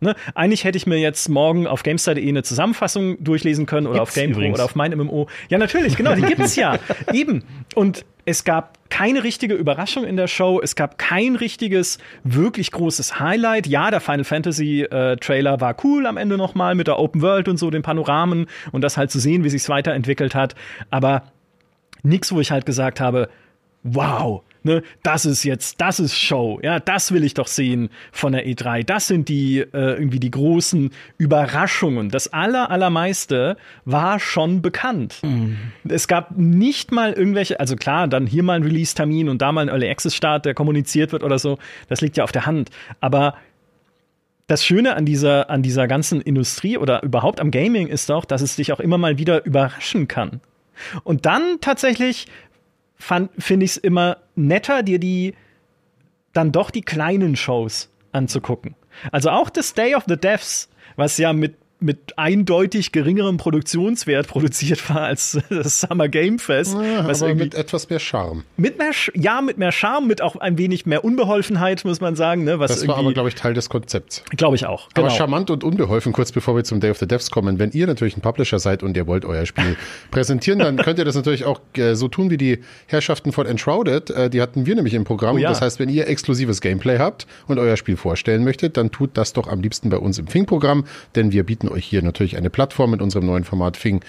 Ne? Eigentlich hätte ich mir jetzt morgen auf GameStar.de eine Zusammenfassung durchlesen können oder gibt's auf GamePro oder auf mein MMO. Ja, natürlich, genau, die gibt es ja. Eben. Und es gab keine richtige Überraschung in der Show. Es gab kein richtiges, wirklich großes Highlight. Ja, der Final Fantasy äh, Trailer war cool am Ende nochmal mit der Open World und so, den Panoramen und das halt zu sehen, wie sich's weiterentwickelt hat. Aber nichts, wo ich halt gesagt habe, wow, ne, das ist jetzt, das ist Show, ja, das will ich doch sehen von der E3. Das sind die äh, irgendwie die großen Überraschungen. Das aller allermeiste war schon bekannt. Mhm. Es gab nicht mal irgendwelche, also klar, dann hier mal ein Release-Termin und da mal ein Early Access-Start, der kommuniziert wird oder so. Das liegt ja auf der Hand. Aber das Schöne an dieser, an dieser ganzen Industrie oder überhaupt am Gaming ist doch, dass es dich auch immer mal wieder überraschen kann. Und dann tatsächlich finde ich es immer netter, dir die dann doch die kleinen Shows anzugucken. Also auch das Day of the Devs, was ja mit mit eindeutig geringerem Produktionswert produziert war als das Summer Game Fest. Ja, aber mit etwas mehr Charme. Mit mehr, ja, mit mehr Charme, mit auch ein wenig mehr Unbeholfenheit, muss man sagen. Ne, was das war aber, glaube ich, Teil des Konzepts. Glaube ich auch. Genau. Aber charmant und unbeholfen, kurz bevor wir zum Day of the Devs kommen. Wenn ihr natürlich ein Publisher seid und ihr wollt euer Spiel präsentieren, dann könnt ihr das natürlich auch äh, so tun wie die Herrschaften von Enshrouded. Äh, die hatten wir nämlich im Programm. Oh ja. Das heißt, wenn ihr exklusives Gameplay habt und euer Spiel vorstellen möchtet, dann tut das doch am liebsten bei uns im Fing-Programm, denn wir bieten euch hier natürlich eine Plattform mit unserem neuen Format Fing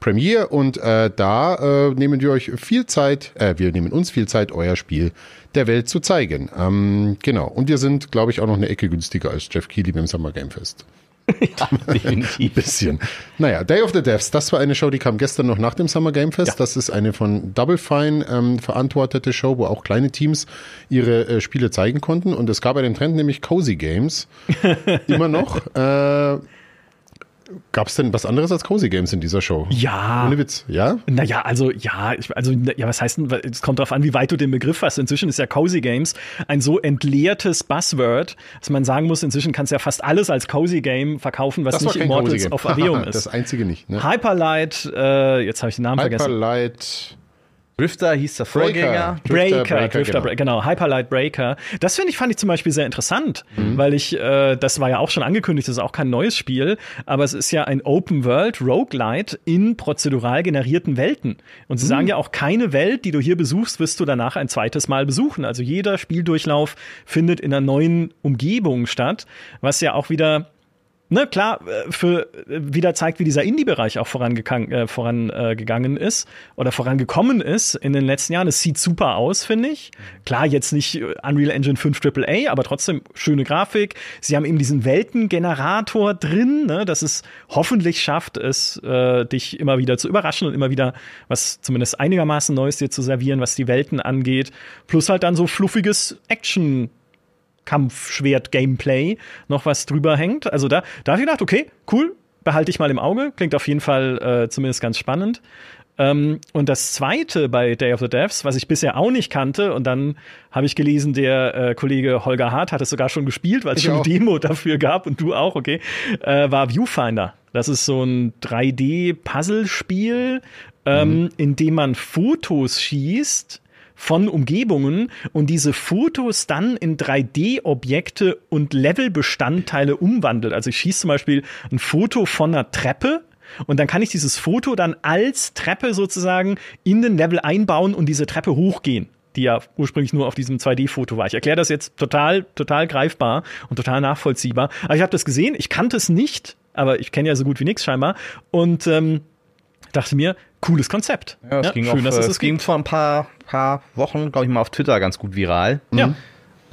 Premiere und äh, da äh, nehmen wir euch viel Zeit, äh, wir nehmen uns viel Zeit, euer Spiel der Welt zu zeigen. Ähm, genau. Und wir sind, glaube ich, auch noch eine Ecke günstiger als Jeff Keighley beim Summer Game Fest. ja, definitiv. Ein bisschen. Naja, Day of the Devs, das war eine Show, die kam gestern noch nach dem Summer Game Fest. Ja. Das ist eine von Double Fine ähm, verantwortete Show, wo auch kleine Teams ihre äh, Spiele zeigen konnten. Und es gab einen Trend, nämlich Cozy Games. Immer noch. Äh, Gab es denn was anderes als Cozy Games in dieser Show? Ja. Ohne Witz, ja? Naja, also ja, ich, also ja, was heißt denn, es kommt darauf an, wie weit du den Begriff hast. Inzwischen ist ja Cozy Games ein so entleertes Buzzword, dass man sagen muss, inzwischen kannst du ja fast alles als Cozy Game verkaufen, was Das nicht Immortals of Aveum das ist. einzige nicht. Ne? Hyperlight, äh, jetzt habe ich den Namen vergessen. Hyperlight. Drifter hieß der Vorgänger. Breaker, Breaker, Drifter, genau. Breaker, genau, Hyperlight Breaker. Das finde ich, fand ich zum Beispiel sehr interessant, Mhm. weil ich, äh, das war ja auch schon angekündigt, das ist auch kein neues Spiel, aber es ist ja ein Open World Roguelite in prozedural generierten Welten. Und Mhm. sie sagen ja auch, keine Welt, die du hier besuchst, wirst du danach ein zweites Mal besuchen. Also jeder Spieldurchlauf findet in einer neuen Umgebung statt, was ja auch wieder Ne, klar, äh, für äh, wieder zeigt, wie dieser Indie-Bereich auch vorangegangen äh, voran, äh, ist oder vorangekommen ist in den letzten Jahren. Es sieht super aus, finde ich. Klar, jetzt nicht Unreal Engine 5 AAA, aber trotzdem schöne Grafik. Sie haben eben diesen Weltengenerator drin, ne, dass es hoffentlich schafft, es äh, dich immer wieder zu überraschen und immer wieder was zumindest einigermaßen Neues dir zu servieren, was die Welten angeht. Plus halt dann so fluffiges Action Kampfschwert-Gameplay noch was drüber hängt. Also da, da habe ich gedacht, okay, cool, behalte ich mal im Auge. Klingt auf jeden Fall äh, zumindest ganz spannend. Ähm, und das zweite bei Day of the Devs, was ich bisher auch nicht kannte, und dann habe ich gelesen, der äh, Kollege Holger Hart hat es sogar schon gespielt, weil es schon eine. Demo dafür gab und du auch, okay, äh, war Viewfinder. Das ist so ein 3D-Puzzlespiel, ähm, in dem man Fotos schießt von Umgebungen und diese Fotos dann in 3D-Objekte und Levelbestandteile umwandelt. Also ich schieße zum Beispiel ein Foto von einer Treppe und dann kann ich dieses Foto dann als Treppe sozusagen in den Level einbauen und diese Treppe hochgehen die ja ursprünglich nur auf diesem 2D-Foto war. Ich erkläre das jetzt total, total greifbar und total nachvollziehbar. Aber ich habe das gesehen, ich kannte es nicht, aber ich kenne ja so gut wie nichts scheinbar. Und ähm, dachte mir, cooles Konzept. Ja, es ging, schön, auf, dass es äh, das es ging vor ein paar, paar Wochen, glaube ich, mal auf Twitter ganz gut viral. Ja.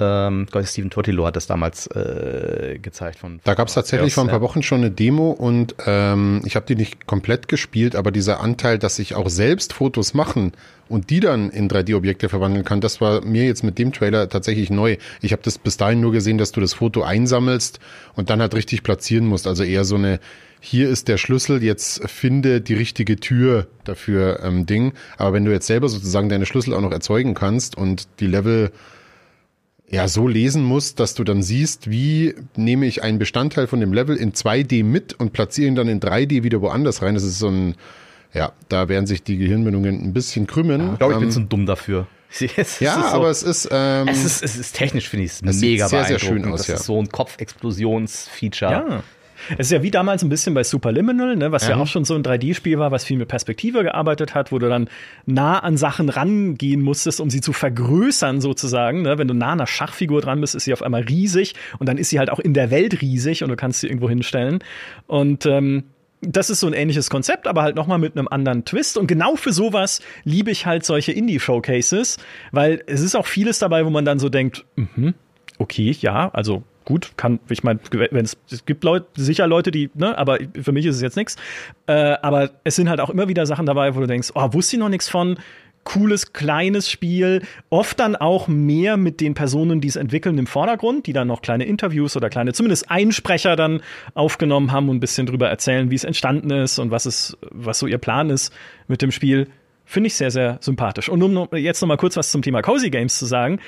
Ähm, Steven Totilo hat das damals äh, gezeigt. Von, Da gab es tatsächlich vor ein paar Wochen schon eine Demo und ähm, ich habe die nicht komplett gespielt, aber dieser Anteil, dass ich auch selbst Fotos machen und die dann in 3D-Objekte verwandeln kann, das war mir jetzt mit dem Trailer tatsächlich neu. Ich habe das bis dahin nur gesehen, dass du das Foto einsammelst und dann halt richtig platzieren musst. Also eher so eine hier ist der Schlüssel, jetzt finde die richtige Tür dafür ähm, Ding. Aber wenn du jetzt selber sozusagen deine Schlüssel auch noch erzeugen kannst und die Level ja so lesen musst, dass du dann siehst, wie nehme ich einen Bestandteil von dem Level in 2D mit und platziere ihn dann in 3D wieder woanders rein. Das ist so ein, ja, da werden sich die Gehirnbindungen ein bisschen krümmen. Ich glaube, ich bin Ähm, zu dumm dafür. Es ist ja, so, aber es ist, ähm, es ist, es ist technisch, finde ich, es Es sieht mega sehr, sehr schön aus, Das ja. ist so ein Kopfexplosionsfeature. Ja. Es ist ja wie damals ein bisschen bei Superliminal, ne, was ja. Ja. auch schon so ein 3D-Spiel war, was viel mit Perspektive gearbeitet hat, wo du dann nah an Sachen rangehen musstest, um sie zu vergrößern sozusagen. Ne? Wenn du nah an einer Schachfigur dran bist, ist sie auf einmal riesig und dann ist sie halt auch in der Welt riesig und du kannst sie irgendwo hinstellen. Und ähm, das ist so ein ähnliches Konzept, aber halt nochmal mit einem anderen Twist. Und genau für sowas liebe ich halt solche Indie-Showcases, weil es ist auch vieles dabei, wo man dann so denkt, mhm, okay, ja, also gut, kann, ich meine, wenn es, gibt Leute, sicher Leute, die, ne, aber für mich ist es jetzt nichts. Äh, aber es sind halt auch immer wieder Sachen dabei, wo du denkst, oh, wusste ich noch nichts von. Cooles, kleines Spiel, oft dann auch mehr mit den Personen, die es entwickeln, im Vordergrund, die dann noch kleine Interviews oder kleine, zumindest Einsprecher dann aufgenommen haben und ein bisschen drüber erzählen, wie es entstanden ist und was es, was so ihr Plan ist mit dem Spiel. Finde ich sehr, sehr sympathisch. Und um jetzt noch mal kurz was zum Thema Cozy Games zu sagen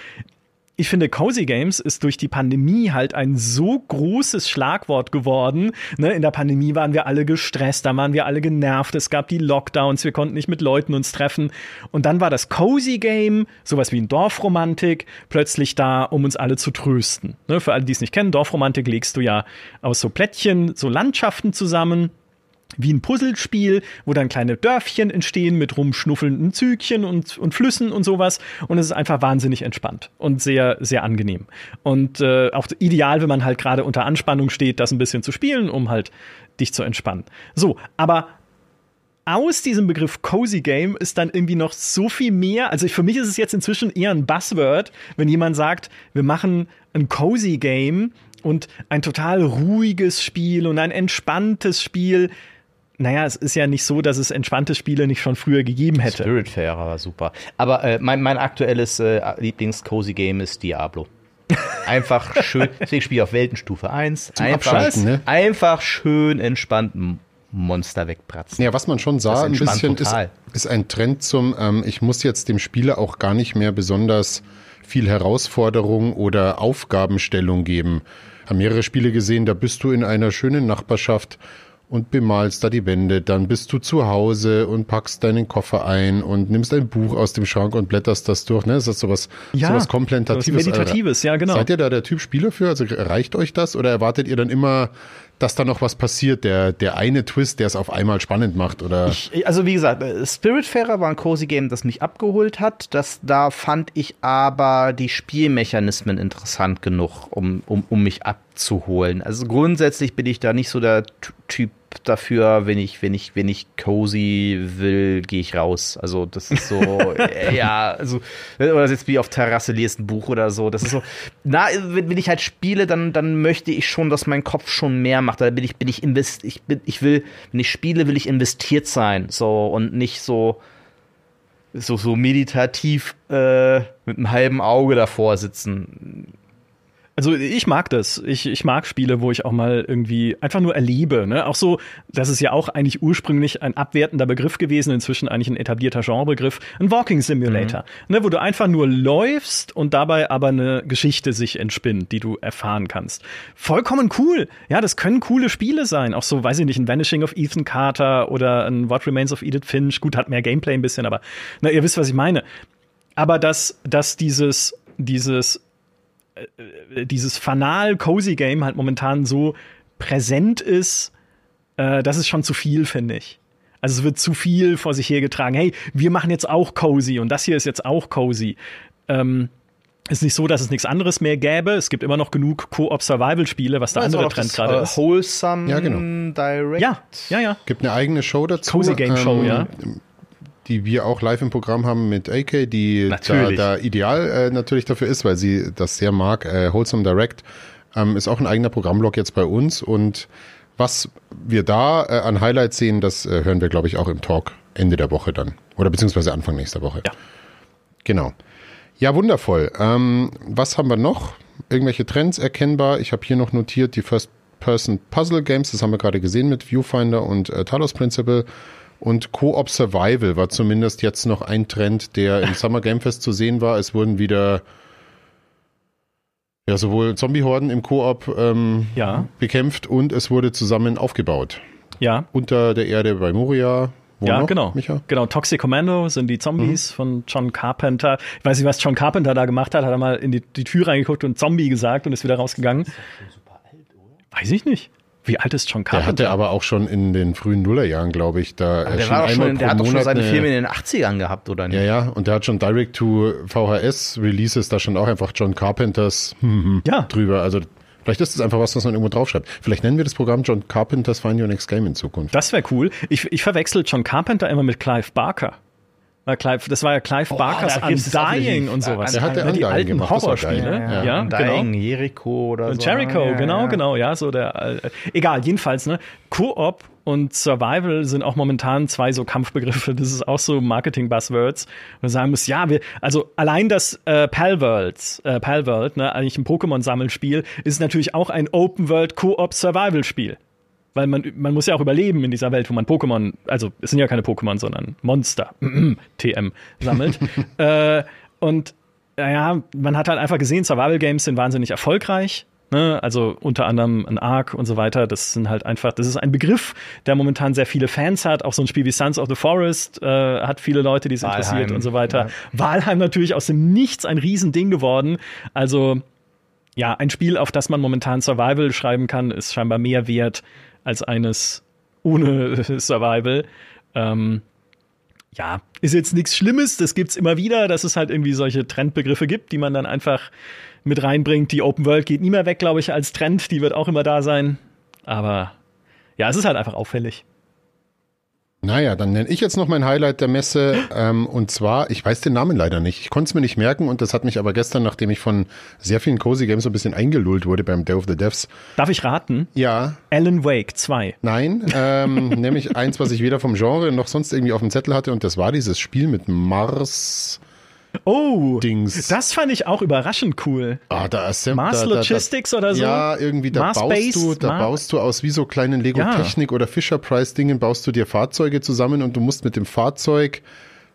ich finde, Cozy Games ist durch die Pandemie halt ein so großes Schlagwort geworden. Ne, in der Pandemie waren wir alle gestresst, da waren wir alle genervt, es gab die Lockdowns, wir konnten nicht mit Leuten uns treffen. Und dann war das Cozy Game, sowas wie ein Dorfromantik, plötzlich da, um uns alle zu trösten. Ne, für alle, die es nicht kennen, Dorfromantik legst du ja aus so Plättchen, so Landschaften zusammen wie ein Puzzlespiel, wo dann kleine Dörfchen entstehen mit rumschnuffelnden Zügchen und, und Flüssen und sowas. Und es ist einfach wahnsinnig entspannt und sehr, sehr angenehm. Und äh, auch ideal, wenn man halt gerade unter Anspannung steht, das ein bisschen zu spielen, um halt dich zu entspannen. So, aber aus diesem Begriff Cozy Game ist dann irgendwie noch so viel mehr. Also für mich ist es jetzt inzwischen eher ein Buzzword, wenn jemand sagt, wir machen ein Cozy Game und ein total ruhiges Spiel und ein entspanntes Spiel. Naja, es ist ja nicht so, dass es entspannte Spiele nicht schon früher gegeben hätte. Spiritfarer war super. Aber äh, mein, mein aktuelles äh, Lieblings-Cozy-Game ist Diablo. Einfach schön, deswegen spiele ich auf Weltenstufe 1. Zum Einfach, ne? einfach schön entspannt M- Monster wegpratzen. Ja, was man schon sah, ein bisschen ist, ist ein Trend zum, ähm, ich muss jetzt dem Spieler auch gar nicht mehr besonders viel Herausforderung oder Aufgabenstellung geben. Haben mehrere Spiele gesehen, da bist du in einer schönen Nachbarschaft und bemalst da die Wände, dann bist du zu Hause und packst deinen Koffer ein und nimmst ein Buch aus dem Schrank und blätterst das durch. Ne? Das ist sowas, Ja, sowas sowas Meditatives, ja, genau. Seid ihr da der Typ Spieler für? Also reicht euch das oder erwartet ihr dann immer, dass da noch was passiert, der, der eine Twist, der es auf einmal spannend macht? Oder Ich, also wie gesagt, äh, Spiritfarer war ein cozy Game, das mich abgeholt hat. Das, da fand ich aber die Spielmechanismen interessant genug, um, um, um mich abzuholen. Also grundsätzlich bin ich da nicht so der Typ dafür, wenn ich, wenn ich, wenn ich cozy will, gehe ich raus. Also das ist so, äh, ja, also, oder jetzt wie auf Terrasse lesen ein Buch oder so. Das ist so, na, wenn, wenn ich halt spiele, dann, dann möchte ich schon, dass mein Kopf schon mehr macht. Da bin ich, bin ich invest, ich bin, ich will, wenn ich spiele, will ich investiert sein, so und nicht so, so, so meditativ äh, mit einem halben Auge davor sitzen. Also ich mag das. Ich, ich mag Spiele, wo ich auch mal irgendwie einfach nur erlebe. Ne? Auch so, das ist ja auch eigentlich ursprünglich ein abwertender Begriff gewesen, inzwischen eigentlich ein etablierter Genrebegriff, ein Walking Simulator, ne? wo du einfach nur läufst und dabei aber eine Geschichte sich entspinnt, die du erfahren kannst. Vollkommen cool. Ja, das können coole Spiele sein. Auch so, weiß ich nicht, ein Vanishing of Ethan Carter oder ein What Remains of Edith Finch. Gut, hat mehr Gameplay ein bisschen, aber na, ihr wisst, was ich meine. Aber dass, dass dieses, dieses dieses fanal cozy Game halt momentan so präsent ist, äh, das ist schon zu viel, finde ich. Also es wird zu viel vor sich hergetragen. Hey, wir machen jetzt auch cozy und das hier ist jetzt auch cozy. Ähm, ist nicht so, dass es nichts anderes mehr gäbe. Es gibt immer noch genug Co-op-Survival-Spiele, was der Also andere auch Trend gerade äh, ist. Wholesome Ja, genau. Direct. Ja, ja, ja. gibt eine eigene Show dazu. Cozy Game Show, ja. Die wir auch live im Programm haben mit AK, die da, da ideal äh, natürlich dafür ist, weil sie das sehr mag. Äh, Wholesome Direct ähm, ist auch ein eigener Programmblock jetzt bei uns und was wir da äh, an Highlights sehen, das äh, hören wir, glaube ich, auch im Talk Ende der Woche dann. Oder beziehungsweise Anfang nächster Woche. Ja. Genau. Ja, wundervoll. Ähm, was haben wir noch? Irgendwelche Trends erkennbar? Ich habe hier noch notiert die First-Person-Puzzle-Games, das haben wir gerade gesehen mit Viewfinder und äh, Talos Principle. Und Co-op Survival war zumindest jetzt noch ein Trend, der im Summer Game Fest zu sehen war. Es wurden wieder ja, sowohl Zombie-Horden im Koop ähm, Ja. bekämpft und es wurde zusammen aufgebaut. Ja, Unter der Erde bei Moria. Wo ja, noch, genau. Micha? Genau, Toxic Commando sind die Zombies von John Carpenter. Ich weiß nicht, was John Carpenter da gemacht hat. Hat er mal in die, die Tür reingeguckt und Zombie gesagt und ist wieder rausgegangen. Weiß ich nicht. Wie alt ist John Der Carpenter? hatte aber auch schon in den frühen Nullerjahren, glaube ich, da Der, erschien war doch einmal schon, der hat doch schon seine eine- Filme in den 80ern gehabt, oder nicht? Ja, ja, und der hat schon Direct to VHS Releases, da stand auch einfach John Carpenters Ja. drüber. Also vielleicht ist das einfach was, was man irgendwo draufschreibt. Vielleicht nennen wir das Programm John Carpenters Find Your Next Game in Zukunft. Das wäre cool. Ich, ich verwechsel John Carpenter immer mit Clive Barker. Weil Clive, das war ja Clive Barkers auch Undying nicht. und sowas. Der hat der Ne, die Undying alten gemacht, war Horrorspiele. Ja, Ja, und genau. Dying, Jericho oder Und so. Jericho, Ja, genau, ja. genau, ja, so der, äh, egal, jedenfalls, ne, Koop und Survival sind auch momentan zwei so Kampfbegriffe, das ist auch so Marketing-Buzzwords, wo man sagen muss, ja, wir, also allein das äh, Palworlds, äh, Palworld, ne, eigentlich ein Pokémon-Sammelspiel, ist natürlich auch ein Open-World-Koop-Survival-Spiel. Weil man, man muss ja auch überleben in dieser Welt, wo man Pokémon, also es sind ja keine Pokémon, sondern Monster, TM, sammelt. äh, und naja, man hat halt einfach gesehen, Survival Games sind wahnsinnig erfolgreich. Ne? Also unter anderem ein Ark und so weiter. Das sind halt einfach, das ist ein Begriff, der momentan sehr viele Fans hat. Auch so ein Spiel wie Sons of the Forest äh, hat viele Leute, die es interessiert und so weiter. ja. Valheim natürlich aus dem Nichts ein Riesending geworden. Also ja, ein Spiel, auf das man momentan Survival schreiben kann, ist scheinbar mehr wert als eines ohne Survival. Ähm, ja, ist jetzt nichts Schlimmes, das gibt's immer wieder, dass es halt irgendwie solche Trendbegriffe gibt, die man dann einfach mit reinbringt. Die Open World geht nie mehr weg, glaube ich, als Trend, die wird auch immer da sein. Aber ja, es ist halt einfach auffällig. Naja, dann nenne ich jetzt noch mein Highlight der Messe. Ähm, und zwar, ich weiß den Namen leider nicht. Ich konnte es mir nicht merken und das hat mich aber gestern, nachdem ich von sehr vielen Cozy Games so ein bisschen eingelullt wurde beim Day of the Devs. Darf ich raten? Ja, Alan Wake 2. nein, ähm, nämlich eins, was ich weder vom Genre noch sonst irgendwie auf dem Zettel hatte und das war dieses Spiel mit Mars. Oh, Dings. das fand ich auch überraschend cool. Ah, da ist Mars da, da, Logistics da, oder so? Ja, irgendwie, da Mars baust Base, du, da Mar- baust du aus wie so kleinen Lego Ja. Technik oder Fisher Price Dingen baust du dir Fahrzeuge zusammen und du musst mit dem Fahrzeug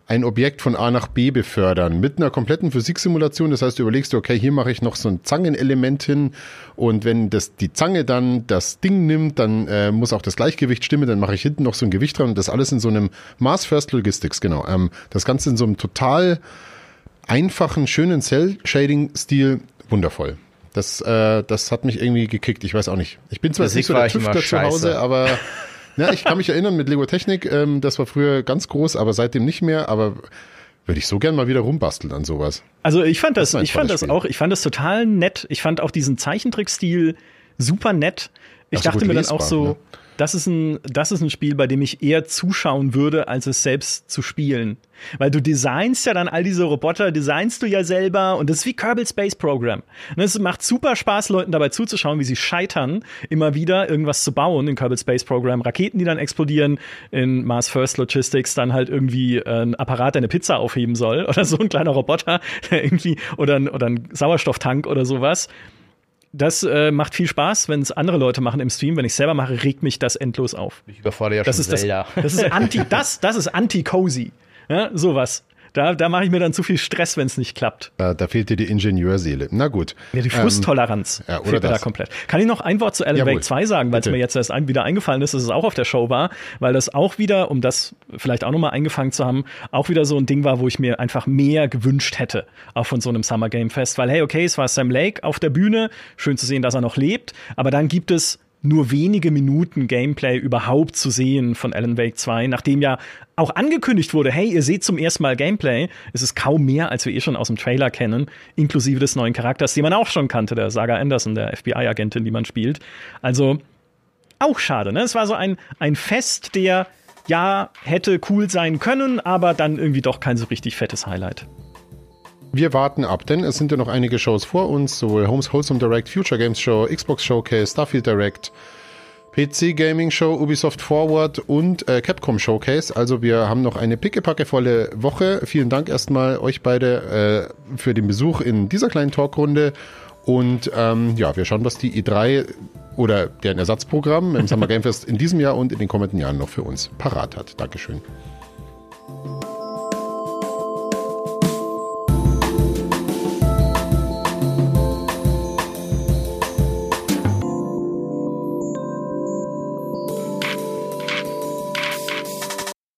ein Objekt von A nach B befördern mit einer kompletten Physiksimulation. Das heißt, du überlegst dir, okay, hier mache ich noch so ein Zangenelement hin und wenn das die Zange dann das Ding nimmt, dann äh, muss auch das Gleichgewicht stimmen, dann mache ich hinten noch so ein Gewicht dran und das alles in so einem Mars First Logistics, genau. Ähm, das Ganze in so einem total einfachen, schönen Cell-Shading-Stil wundervoll. Das, äh, das hat mich irgendwie gekickt. Ich weiß auch nicht. Ich bin zwar jetzt nicht so der Tüftler zu Hause, aber ja, ich kann mich erinnern mit Lego Technik. Ähm, das war früher ganz groß, aber seitdem nicht mehr. Aber würde ich so gern mal wieder rumbasteln an sowas. Also ich fand das, Das ich fand das Spiel. auch, ich fand das total nett. Ich fand auch diesen Zeichentrickstil super nett. Ich Auch so dachte mir dann lesbar, auch so, ne? Das ist ein, das ist ein Spiel, bei dem ich eher zuschauen würde, als es selbst zu spielen. Weil du designst ja dann all diese Roboter, designst du ja selber und das ist wie Kerbal Space Program. Und es macht super Spaß, Leuten dabei zuzuschauen, wie sie scheitern, immer wieder irgendwas zu bauen in Kerbal Space Program. Raketen, die dann explodieren, in Mars First Logistics dann halt irgendwie äh, ein Apparat, der eine Pizza aufheben soll oder so ein kleiner Roboter, der irgendwie oder ein, oder ein Sauerstofftank oder sowas. Das äh, macht viel Spaß, wenn es andere Leute machen im Stream. Wenn ich selber mache, regt mich das endlos auf. Ich überfordere ja Das schon ist das, Zelda. das ist anti, das, das ist anti-cozy. Ja, sowas. Da, da mache ich mir dann zu viel Stress, wenn es nicht klappt. Da, da fehlt dir die Ingenieurseele. Na gut. Ja, die Frusttoleranz ja, oder fehlt mir da komplett. Kann ich noch ein Wort zu Alan Jawohl. Wake 2 sagen, weil es mir jetzt erst ein, wieder eingefallen ist, dass es auch auf der Show war, weil das auch wieder, um das vielleicht auch nochmal eingefangen zu haben, auch wieder so ein Ding war, wo ich mir einfach mehr gewünscht hätte, auch von so einem Summer Game Fest. Weil, hey, okay, es war Sam Lake auf der Bühne, schön zu sehen, dass er noch lebt, aber dann gibt es nur wenige Minuten Gameplay überhaupt zu sehen von Alan Wake 2, nachdem ja auch angekündigt wurde, hey, ihr seht zum ersten Mal Gameplay. Es ist kaum mehr, als wir eh schon aus dem Trailer kennen, inklusive des neuen Charakters, den man auch schon kannte, der Saga Anderson, der FBI-Agentin, die man spielt. Also auch schade, ne? Es war so ein, ein Fest, der ja hätte cool sein können, aber dann irgendwie doch kein so richtig fettes Highlight. Wir warten ab, denn es sind ja noch einige Shows vor uns, sowohl Homes Wholesome Direct, Future Games Show, Xbox Showcase, Starfield Direct, PC Gaming Show, Ubisoft Forward und äh, Capcom Showcase. Also wir haben noch eine pickepackevolle Woche. Vielen Dank erstmal euch beide äh, für den Besuch in dieser kleinen Talkrunde. Und ähm, ja, wir schauen, was die E3 oder deren Ersatzprogramm im Summer Game Fest in diesem Jahr und in den kommenden Jahren noch für uns parat hat. Dankeschön.